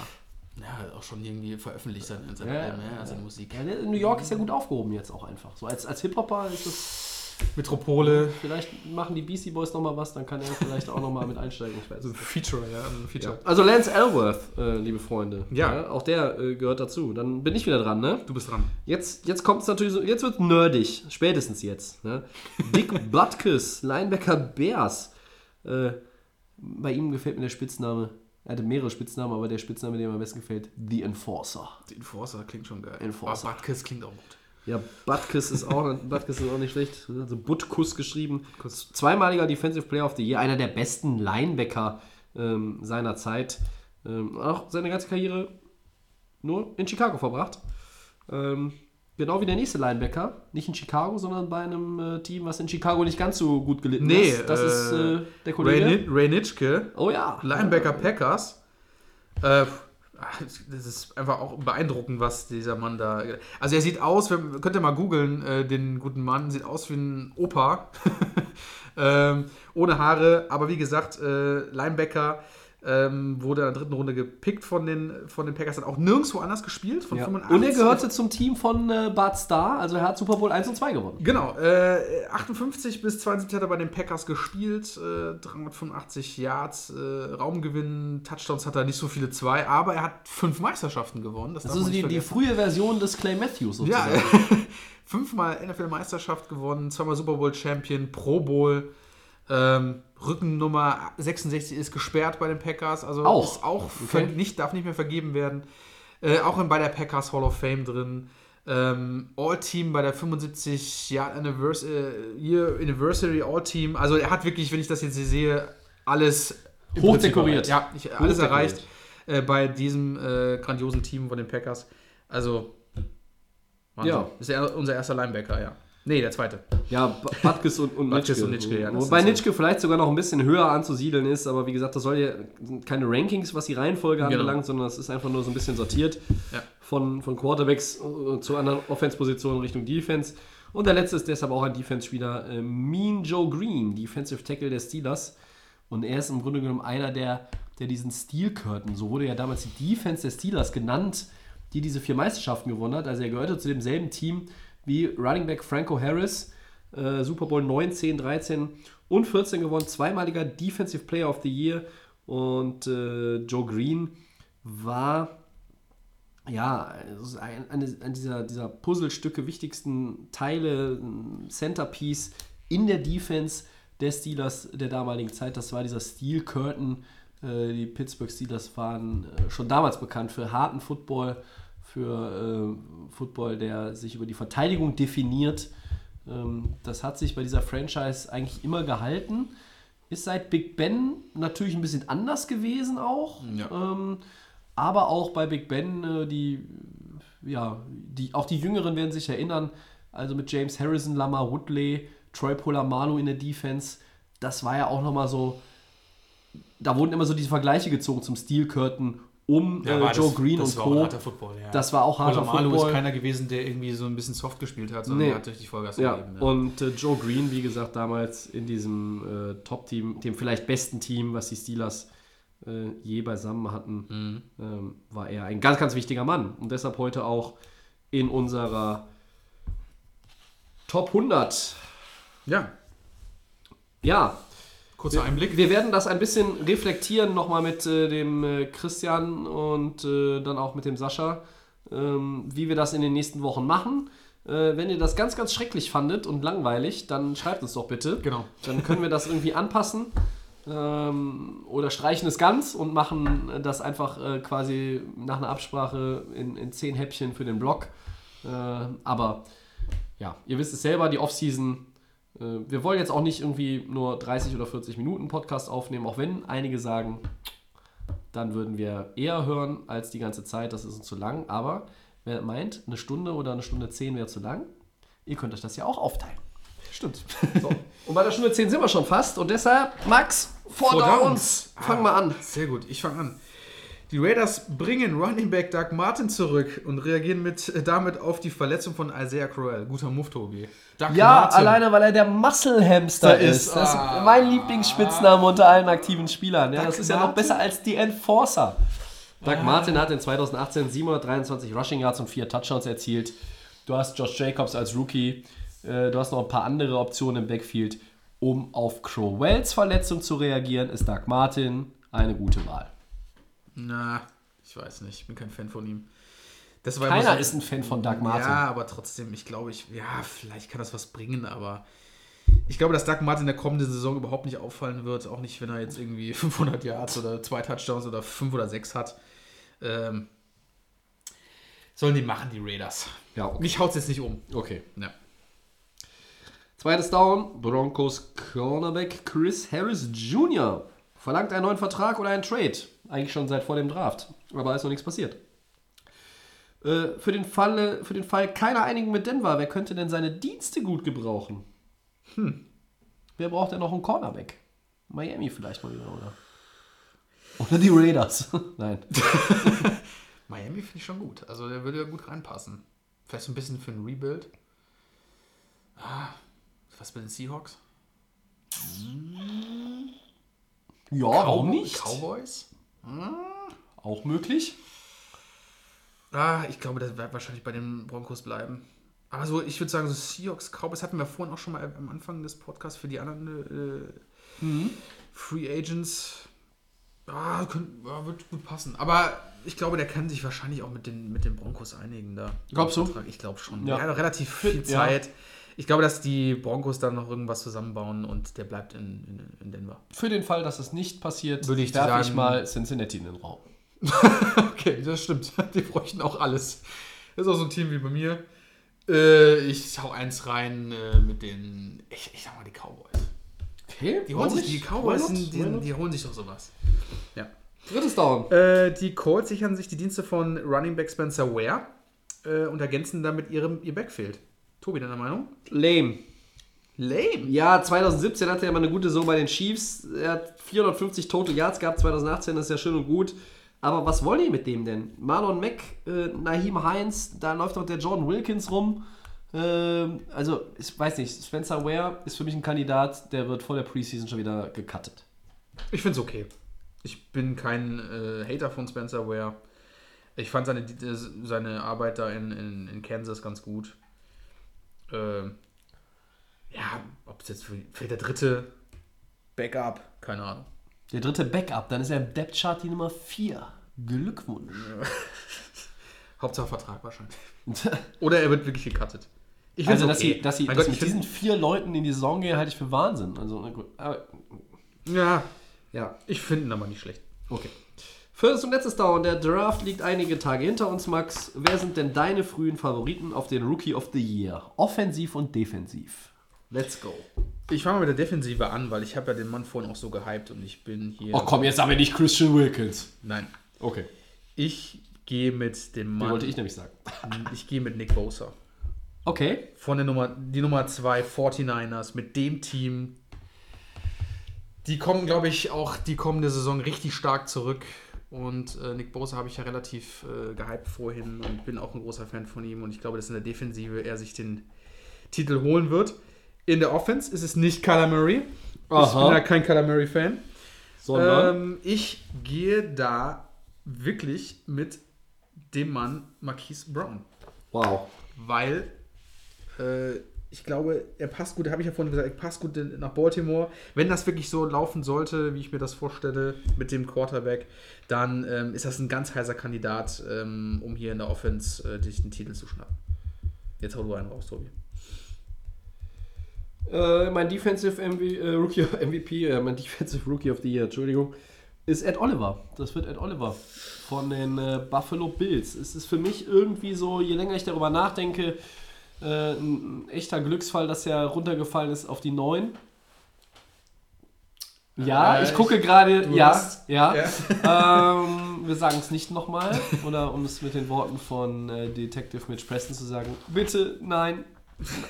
Speaker 2: Ja, auch schon irgendwie veröffentlicht sein, seine,
Speaker 1: Ja,
Speaker 2: Alben, ja,
Speaker 1: ja.
Speaker 2: seine Musik.
Speaker 1: Ja, in New York ist ja gut aufgehoben jetzt auch einfach. So als, als Hip-Hopper ist es.
Speaker 2: Metropole,
Speaker 1: Vielleicht machen die Beastie Boys nochmal was, dann kann er vielleicht auch nochmal mit einsteigen. Ich weiß es nicht.
Speaker 2: Feature, ja, ein Feature.
Speaker 1: Ja. Also Lance Elworth, äh, liebe Freunde.
Speaker 2: Ja.
Speaker 1: Auch der äh, gehört dazu. Dann bin ich wieder dran, ne?
Speaker 2: Du bist dran.
Speaker 1: Jetzt, jetzt kommt es natürlich so, jetzt wird nerdig, spätestens jetzt. Ne? Dick [LAUGHS] Butkus, Linebacker Bears. Äh, bei ihm gefällt mir der Spitzname. Er hatte mehrere Spitznamen, aber der Spitzname, der mir am besten gefällt, The Enforcer.
Speaker 2: Die Enforcer klingt schon geil.
Speaker 1: Enforcer.
Speaker 2: Aber Butkus klingt auch gut.
Speaker 1: Ja, Butkus ist auch, Butkus ist auch nicht schlecht. Also Butkus geschrieben. Zweimaliger Defensive Player of the Year, einer der besten Linebacker ähm, seiner Zeit. Ähm, auch seine ganze Karriere nur in Chicago verbracht. Ähm, genau wie der nächste Linebacker. Nicht in Chicago, sondern bei einem äh, Team, was in Chicago nicht ganz so gut gelitten
Speaker 2: Nee,
Speaker 1: ist. Das
Speaker 2: äh,
Speaker 1: ist äh, der Kollege.
Speaker 2: Ray, Ray Nitschke,
Speaker 1: oh ja.
Speaker 2: Linebacker Packers. Äh, das ist einfach auch beeindruckend, was dieser Mann da. Also er sieht aus, könnt ihr mal googeln, äh, den guten Mann, sieht aus wie ein Opa. [LAUGHS] ähm, ohne Haare, aber wie gesagt, äh, Linebacker. Ähm, wurde in der dritten Runde gepickt von den, von den Packers, hat auch nirgendwo anders gespielt. Von
Speaker 1: Ja.
Speaker 2: 85
Speaker 1: Und er gehörte zum Team von äh, Bart Starr, also er hat Super Bowl 1 und 2 gewonnen.
Speaker 2: Genau, äh, 58 bis 72 hat er bei den Packers gespielt, äh, 385 Yards, äh, Raumgewinn, Touchdowns hat er nicht so viele zwei, aber er hat fünf Meisterschaften gewonnen. Das,
Speaker 1: Das ist die, die frühe Version des Clay Matthews
Speaker 2: Ja,
Speaker 1: sozusagen. [LAUGHS]
Speaker 2: fünfmal NFL-Meisterschaft gewonnen, zweimal Super Bowl-Champion, Pro Bowl, ähm, Rückennummer 66 ist gesperrt bei den Packers, also
Speaker 1: Auch?
Speaker 2: auch
Speaker 1: Okay.
Speaker 2: nicht, darf nicht mehr vergeben werden. Äh, auch in, bei der Packers Hall of Fame drin. Ähm, All-Team bei der 75 Jahr Annivers äh, Year Anniversary All-Team. Also er hat wirklich, wenn ich das jetzt hier sehe, alles
Speaker 1: Hochdekoriert.
Speaker 2: Ja, ich, alles
Speaker 1: Hochdekoriert.
Speaker 2: erreicht äh, bei diesem äh, grandiosen Team von den Packers. Also Wahnsinn.
Speaker 1: Ja.
Speaker 2: Ist ja unser erster Linebacker, ja. Nee, der zweite.
Speaker 1: Ja, B- Butkus und, und [LAUGHS]
Speaker 2: Butkus
Speaker 1: Nitschke.
Speaker 2: und Nitschke, ja, das
Speaker 1: Wobei Nitschke vielleicht sogar noch ein bisschen höher anzusiedeln ist, aber wie gesagt, das soll ja keine Rankings, was die Reihenfolge
Speaker 2: Genau.
Speaker 1: anbelangt, sondern es ist einfach nur so ein bisschen sortiert
Speaker 2: Ja.
Speaker 1: von, von Quarterbacks äh, zu anderen Offense-Positionen Richtung Defense. Und der letzte ist deshalb auch ein Defense-Spieler, äh, Mean Joe Green, Defensive Tackle der Steelers. Und er ist im Grunde genommen einer der, der diesen Steel Curtain, so wurde ja damals die Defense der Steelers genannt, die diese vier Meisterschaften gewonnen hat. Also er gehörte zu demselben Team wie Running Back Franco Harris, äh, Super Bowl 9, 10, 13 und 14 gewonnen, zweimaliger Defensive Player of the Year. Und äh, Joe Green war ja, ein, eine dieser, dieser Puzzlestücke, wichtigsten Teile, ein Centerpiece in der Defense der Steelers der damaligen Zeit. Das war dieser Steel Curtain. Äh, die Pittsburgh Steelers waren äh, schon damals bekannt für harten Football, für äh, Football, der sich über die Verteidigung definiert. Ähm, das hat sich bei dieser Franchise eigentlich immer gehalten. Ist seit Big Ben natürlich ein bisschen anders gewesen auch.
Speaker 2: Ja.
Speaker 1: Ähm, aber auch bei Big Ben, äh, die, ja, die, auch die Jüngeren werden sich erinnern, also mit James Harrison, Lamar Woodley, Troy Polamalu in der Defense, das war ja auch nochmal so, da wurden immer so diese Vergleiche gezogen zum Steel Curtain um äh, Joe Green und Co.
Speaker 2: Football, ja.
Speaker 1: Das war auch harter
Speaker 2: Polamalu
Speaker 1: Football.
Speaker 2: ist keiner gewesen, der irgendwie so ein bisschen soft gespielt hat, sondern
Speaker 1: Nee.
Speaker 2: der hat richtig Vollgas
Speaker 1: Ja,
Speaker 2: gegeben.
Speaker 1: und äh, Joe Green, wie gesagt, damals in diesem äh, Top-Team, dem vielleicht besten Team, was die Steelers äh, je beisammen hatten, ähm, war er ein ganz, ganz wichtiger Mann. Und deshalb heute auch in unserer Top 100.
Speaker 2: ja,
Speaker 1: Ja,
Speaker 2: kurzer Einblick.
Speaker 1: wir werden das ein bisschen reflektieren nochmal mit äh, dem äh, Christian und äh, dann auch mit dem Sascha, ähm, wie wir das in den nächsten Wochen machen. Äh, wenn ihr das ganz, ganz schrecklich fandet und langweilig, dann schreibt uns doch bitte.
Speaker 2: Genau.
Speaker 1: Dann können wir das irgendwie anpassen ähm, oder streichen es ganz und machen das einfach äh, quasi nach einer Absprache in, in zehn Häppchen für den Blog. Äh, aber ja, ihr wisst es selber, die Offseason. Äh, wir wollen jetzt auch nicht irgendwie nur 30 oder 40 Minuten Podcast aufnehmen, auch wenn einige sagen, dann würden wir eher hören als die ganze Zeit, das ist uns zu lang. Aber wer meint, eine Stunde oder eine Stunde zehn wäre zu lang, ihr könnt euch das ja auch aufteilen.
Speaker 2: Stimmt.
Speaker 1: So. Und bei der Stunde 10 sind wir schon fast. Und deshalb, Max, Downs.
Speaker 2: Downs.
Speaker 1: Fang
Speaker 2: Ah.
Speaker 1: mal an.
Speaker 2: Sehr gut, ich fange an. Die Raiders bringen Running Back Doug Martin zurück und reagieren mit, äh, damit auf die Verletzung von Isaiah Crowell. Guter Move, Tobi. Doug
Speaker 1: Ja,
Speaker 2: Martin.
Speaker 1: alleine, weil er der Muscle Hamster
Speaker 2: Da
Speaker 1: ist.
Speaker 2: ist-
Speaker 1: Das ist
Speaker 2: ah.
Speaker 1: mein Lieblingsspitzname unter allen aktiven Spielern. Ja,
Speaker 2: Doug
Speaker 1: das ist ja noch
Speaker 2: Martin?
Speaker 1: besser als die Enforcer. Doug Martin hat in 2018 723 Rushing Yards und 4 Touchdowns erzielt. Du hast Josh Jacobs als Rookie. Äh, Du hast noch ein paar andere Optionen im Backfield. Um auf Crowells Verletzung zu reagieren, ist Doug Martin eine gute Wahl.
Speaker 2: Na, ich weiß nicht, ich bin kein Fan von ihm. Das war
Speaker 1: Keiner
Speaker 2: so-
Speaker 1: ist ein Fan von Doug Martin.
Speaker 2: Ja, aber trotzdem, ich glaube, ich, ja, vielleicht kann das was bringen, aber ich glaube, dass Doug Martin in der kommenden Saison überhaupt nicht auffallen wird, auch nicht, wenn er jetzt irgendwie [LAUGHS] 500 Yards oder zwei Touchdowns oder 5 oder 6 hat. Ähm, sollen die machen, die Raiders.
Speaker 1: Ja, okay.
Speaker 2: Mich haut es jetzt nicht um.
Speaker 1: okay.
Speaker 2: Ja.
Speaker 1: Zweites Down, Broncos Cornerback Chris Harris Jr. verlangt einen neuen Vertrag oder einen Trade. Eigentlich schon seit vor dem Draft. Aber ist noch nichts passiert. Äh, für, den Fall, für den Fall keiner Einigung mit Denver, wer könnte denn seine Dienste gut gebrauchen? Hm. Wer braucht denn noch einen Cornerback? Miami vielleicht mal wieder, oder? Oder die Raiders. [LAUGHS] Nein. [LAUGHS]
Speaker 2: Miami finde ich schon gut. Also der würde ja gut reinpassen. Vielleicht so ein bisschen für ein Rebuild. Ah, was mit den Seahawks?
Speaker 1: Ja, warum nicht?
Speaker 2: Cowboys?
Speaker 1: Auch möglich.
Speaker 2: Ah, ich glaube, das wird wahrscheinlich bei den Broncos bleiben. Aber so, ich würde sagen, so Seahawks, Cowboys hatten wir vorhin auch schon mal am Anfang des Podcasts für die anderen äh, Free Agents. Ah, könnt, ja, wird gut passen. Aber ich glaube, der kann sich wahrscheinlich auch mit den, mit den Broncos einigen da.
Speaker 1: Glaubst du?
Speaker 2: Ich glaube schon.
Speaker 1: Ja.
Speaker 2: Er hat relativ viel
Speaker 1: Ja.
Speaker 2: Ich glaube, dass die Broncos dann noch irgendwas zusammenbauen und der bleibt in, in, in Denver.
Speaker 1: Für den Fall, dass es nicht passiert,
Speaker 2: Würde ich
Speaker 1: werfe ich
Speaker 2: sagen-
Speaker 1: mal Cincinnati in den Raum. [LAUGHS]
Speaker 2: Okay, das stimmt. [LAUGHS] Die bräuchten auch alles. Das ist auch so ein Team wie bei mir. Äh, ich hau eins rein äh, mit den, ich, ich sag mal, die Cowboys.
Speaker 1: Okay,
Speaker 2: Die holen sich, die Cowboys, sind, die,
Speaker 1: die,
Speaker 2: die holen sich doch sowas. Ja.
Speaker 1: Drittes Down.
Speaker 2: Äh, die Colts sichern sich die Dienste von Running Back Spencer Ware äh, und ergänzen damit ihrem, ihr Backfield. Tobi, deine Meinung?
Speaker 1: Lame.
Speaker 2: Lame.
Speaker 1: Ja, 2017 hatte er mal eine gute Saison bei den Chiefs. Er hat 450 Total Yards gehabt, 2018, das ist ja schön und gut. Aber was wollen die mit dem denn? Marlon Mack, äh, Naheem Heinz, da läuft doch der Jordan Wilkins rum. Ähm, also, ich weiß nicht, Spencer Ware ist für mich ein Kandidat, der wird vor der Preseason schon wieder gecuttet.
Speaker 2: Ich finde es okay. Ich bin kein äh, Hater von Spencer Ware. Ich fand seine, die- seine Arbeit da in, in, in Kansas ganz gut. Ähm, ja, ob es jetzt für, für der dritte Backup, keine Ahnung.
Speaker 1: Der dritte Backup, dann ist er im Depth Chart die Nummer 4. Glückwunsch. [LAUGHS]
Speaker 2: Hauptsache Vertrag wahrscheinlich. [LAUGHS] Oder er wird wirklich gecuttet. Ich
Speaker 1: also, dass sie, dass sie,
Speaker 2: Mein
Speaker 1: dass
Speaker 2: Gott,
Speaker 1: mit diesen vier Leuten in die Saison gehen, halte ich für Wahnsinn. Also, na gut. Aber,
Speaker 2: Ja,
Speaker 1: ja,
Speaker 2: ich finde ihn aber nicht schlecht.
Speaker 1: Okay. Viertes und letztes Down. Der Draft liegt einige Tage hinter uns, Max. Wer sind denn deine frühen Favoriten auf den Rookie of the Year? Offensiv und defensiv. Let's go.
Speaker 2: Ich fange mal mit der Defensive an, weil ich habe ja den Mann vorhin auch so gehypt und ich bin hier.
Speaker 1: Oh komm, jetzt aber nicht Christian Wilkins.
Speaker 2: Nein.
Speaker 1: Okay.
Speaker 2: Ich gehe mit dem
Speaker 1: Den
Speaker 2: Mann.
Speaker 1: wollte ich nämlich sagen. [LAUGHS]
Speaker 2: Ich gehe mit Nick Bosa.
Speaker 1: Okay.
Speaker 2: Von der Nummer, die Nummer 2 49ers mit dem Team. Die kommen, glaube ich, auch die kommende Saison richtig stark zurück. Und äh, Nick Bosa habe ich ja relativ äh, gehypt vorhin und bin auch ein großer Fan von ihm. Und ich glaube, dass in der Defensive er sich den Titel holen wird. In der Offense ist es nicht Kyler Murray. Ich
Speaker 1: Aha.
Speaker 2: bin ja kein Kyler Murray-Fan.
Speaker 1: Sondern.
Speaker 2: Ähm, ich gehe da wirklich mit dem Mann Marquise Brown
Speaker 1: wow.
Speaker 2: weil äh, ich glaube, er passt gut, habe ich ja vorhin gesagt, er passt gut nach Baltimore. Wenn das wirklich so laufen sollte, wie ich mir das vorstelle, mit dem Quarterback, dann ähm, ist das ein ganz heißer Kandidat, ähm, um hier in der Offense äh, den Titel zu schnappen. Jetzt hau du einen raus, Tobi.
Speaker 1: Äh, mein Defensive MV, äh, Rookie MVP, äh, mein Defensive Rookie of the Year, Entschuldigung, ist Ed Oliver. Das wird Ed Oliver von den äh, Buffalo Bills. Es ist für mich irgendwie so, je länger ich darüber nachdenke, äh, ein, echter Glücksfall, dass er runtergefallen ist auf die 9. Ja,
Speaker 2: Äh,
Speaker 1: ich gucke gerade, ja,
Speaker 2: hast-
Speaker 1: ja. ähm, wir sagen es nicht nochmal. Oder um es mit den Worten von äh, Detective Mitch Preston zu sagen, bitte, nein,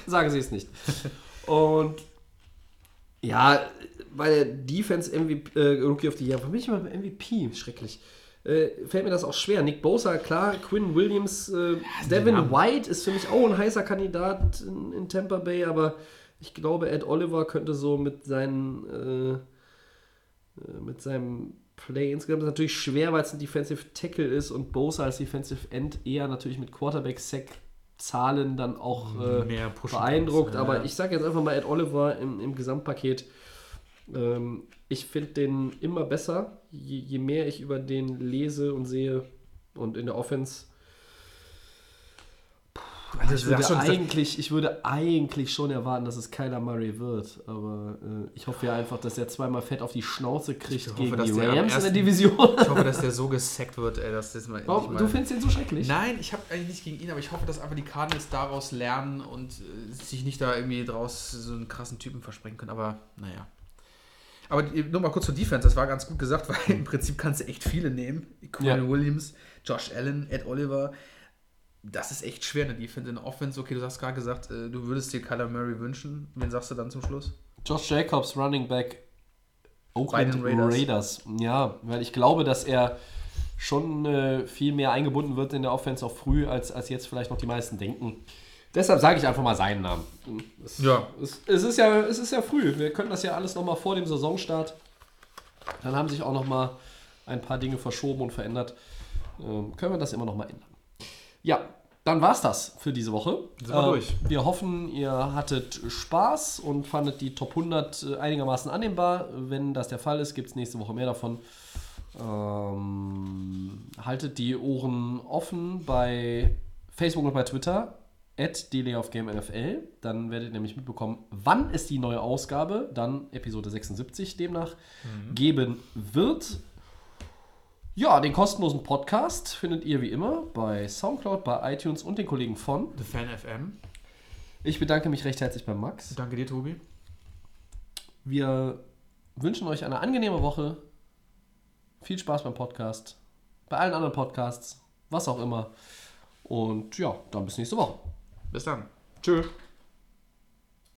Speaker 1: sagen Sie es nicht. Und ja, bei der Defense MVP, äh, Rookie of the Year, für mich immer MVP, schrecklich. Äh, fällt mir das auch schwer. Nick Bosa, klar, Quinn Williams, äh, Devin. White ist für mich auch ein heißer Kandidat in, in Tampa Bay, aber ich glaube, Ed Oliver könnte so mit seinen äh, äh, mit seinem Play insgesamt ist natürlich schwer, weil es ein Defensive Tackle ist und Bosa als Defensive End eher natürlich mit Quarterback-Sack Zahlen dann auch äh, beeindruckt.
Speaker 2: kannst, ja.
Speaker 1: Aber ich sage jetzt einfach mal Ed Oliver im, im Gesamtpaket. Ähm, ich finde den immer besser, je, je mehr ich über den lese und sehe und in der Offense.
Speaker 2: Also,
Speaker 1: Ich würde,
Speaker 2: schon-
Speaker 1: eigentlich, ich würde eigentlich schon erwarten, dass es Kyler Murray wird. Aber äh, ich hoffe ja einfach, dass er zweimal fett auf die Schnauze kriegt
Speaker 2: hoffe,
Speaker 1: gegen die Rams in der
Speaker 2: ersten-
Speaker 1: Division.
Speaker 2: Ich hoffe, dass der so gesackt wird, ey, dass das mal.
Speaker 1: Warum,
Speaker 2: mal-
Speaker 1: du findest ihn so schrecklich?
Speaker 2: Nein, ich habe eigentlich nicht gegen ihn, aber ich hoffe, dass einfach die Cardinals daraus lernen und äh, sich nicht da irgendwie draus so einen krassen Typen versprechen können. Aber naja. Aber nur mal kurz zur Defense, das war ganz gut gesagt, weil im Prinzip kannst du echt viele nehmen. Quinn
Speaker 1: Ja.
Speaker 2: Williams, Josh Allen, Ed Oliver. Das ist echt schwer in der Defense. In der Offense, okay, du hast gerade gesagt, äh, du würdest dir Kyler Murray wünschen. Wen sagst du dann zum Schluss?
Speaker 1: Josh Jacobs, Running Back Oakland
Speaker 2: Bei den Raiders.
Speaker 1: Raiders. Ja, weil ich glaube, dass er schon äh, viel mehr eingebunden wird in der Offense auch früh, als, als jetzt vielleicht noch die meisten denken. Deshalb sage ich einfach mal seinen Namen. Es,
Speaker 2: Ja.
Speaker 1: es, es, ist ja, es ist ja früh. Wir können das ja alles nochmal vor dem Saisonstart. Dann haben sich auch nochmal ein paar Dinge verschoben und verändert. Ähm, können wir das immer nochmal ändern. Ja, dann war's das für diese Woche.
Speaker 2: Sind wir durch.
Speaker 1: Wir hoffen, ihr hattet Spaß und fandet die Top 100 äh, einigermaßen annehmbar. Wenn das der Fall ist, gibt es nächste Woche mehr davon. Ähm, haltet die Ohren offen bei Facebook und bei Twitter at NFL. Dann werdet ihr nämlich mitbekommen, wann es die neue Ausgabe, dann Episode 76 demnach, geben wird. Ja, den kostenlosen Podcast findet ihr wie immer bei Soundcloud, bei iTunes und den Kollegen von.
Speaker 2: The Fan FM.
Speaker 1: Ich bedanke mich recht herzlich bei Max.
Speaker 2: Danke dir, Tobi.
Speaker 1: Wir wünschen euch eine angenehme Woche. Viel Spaß beim Podcast. Bei allen anderen Podcasts. Was auch immer. Und ja, dann bis nächste Woche.
Speaker 2: Bis dann. Tschö.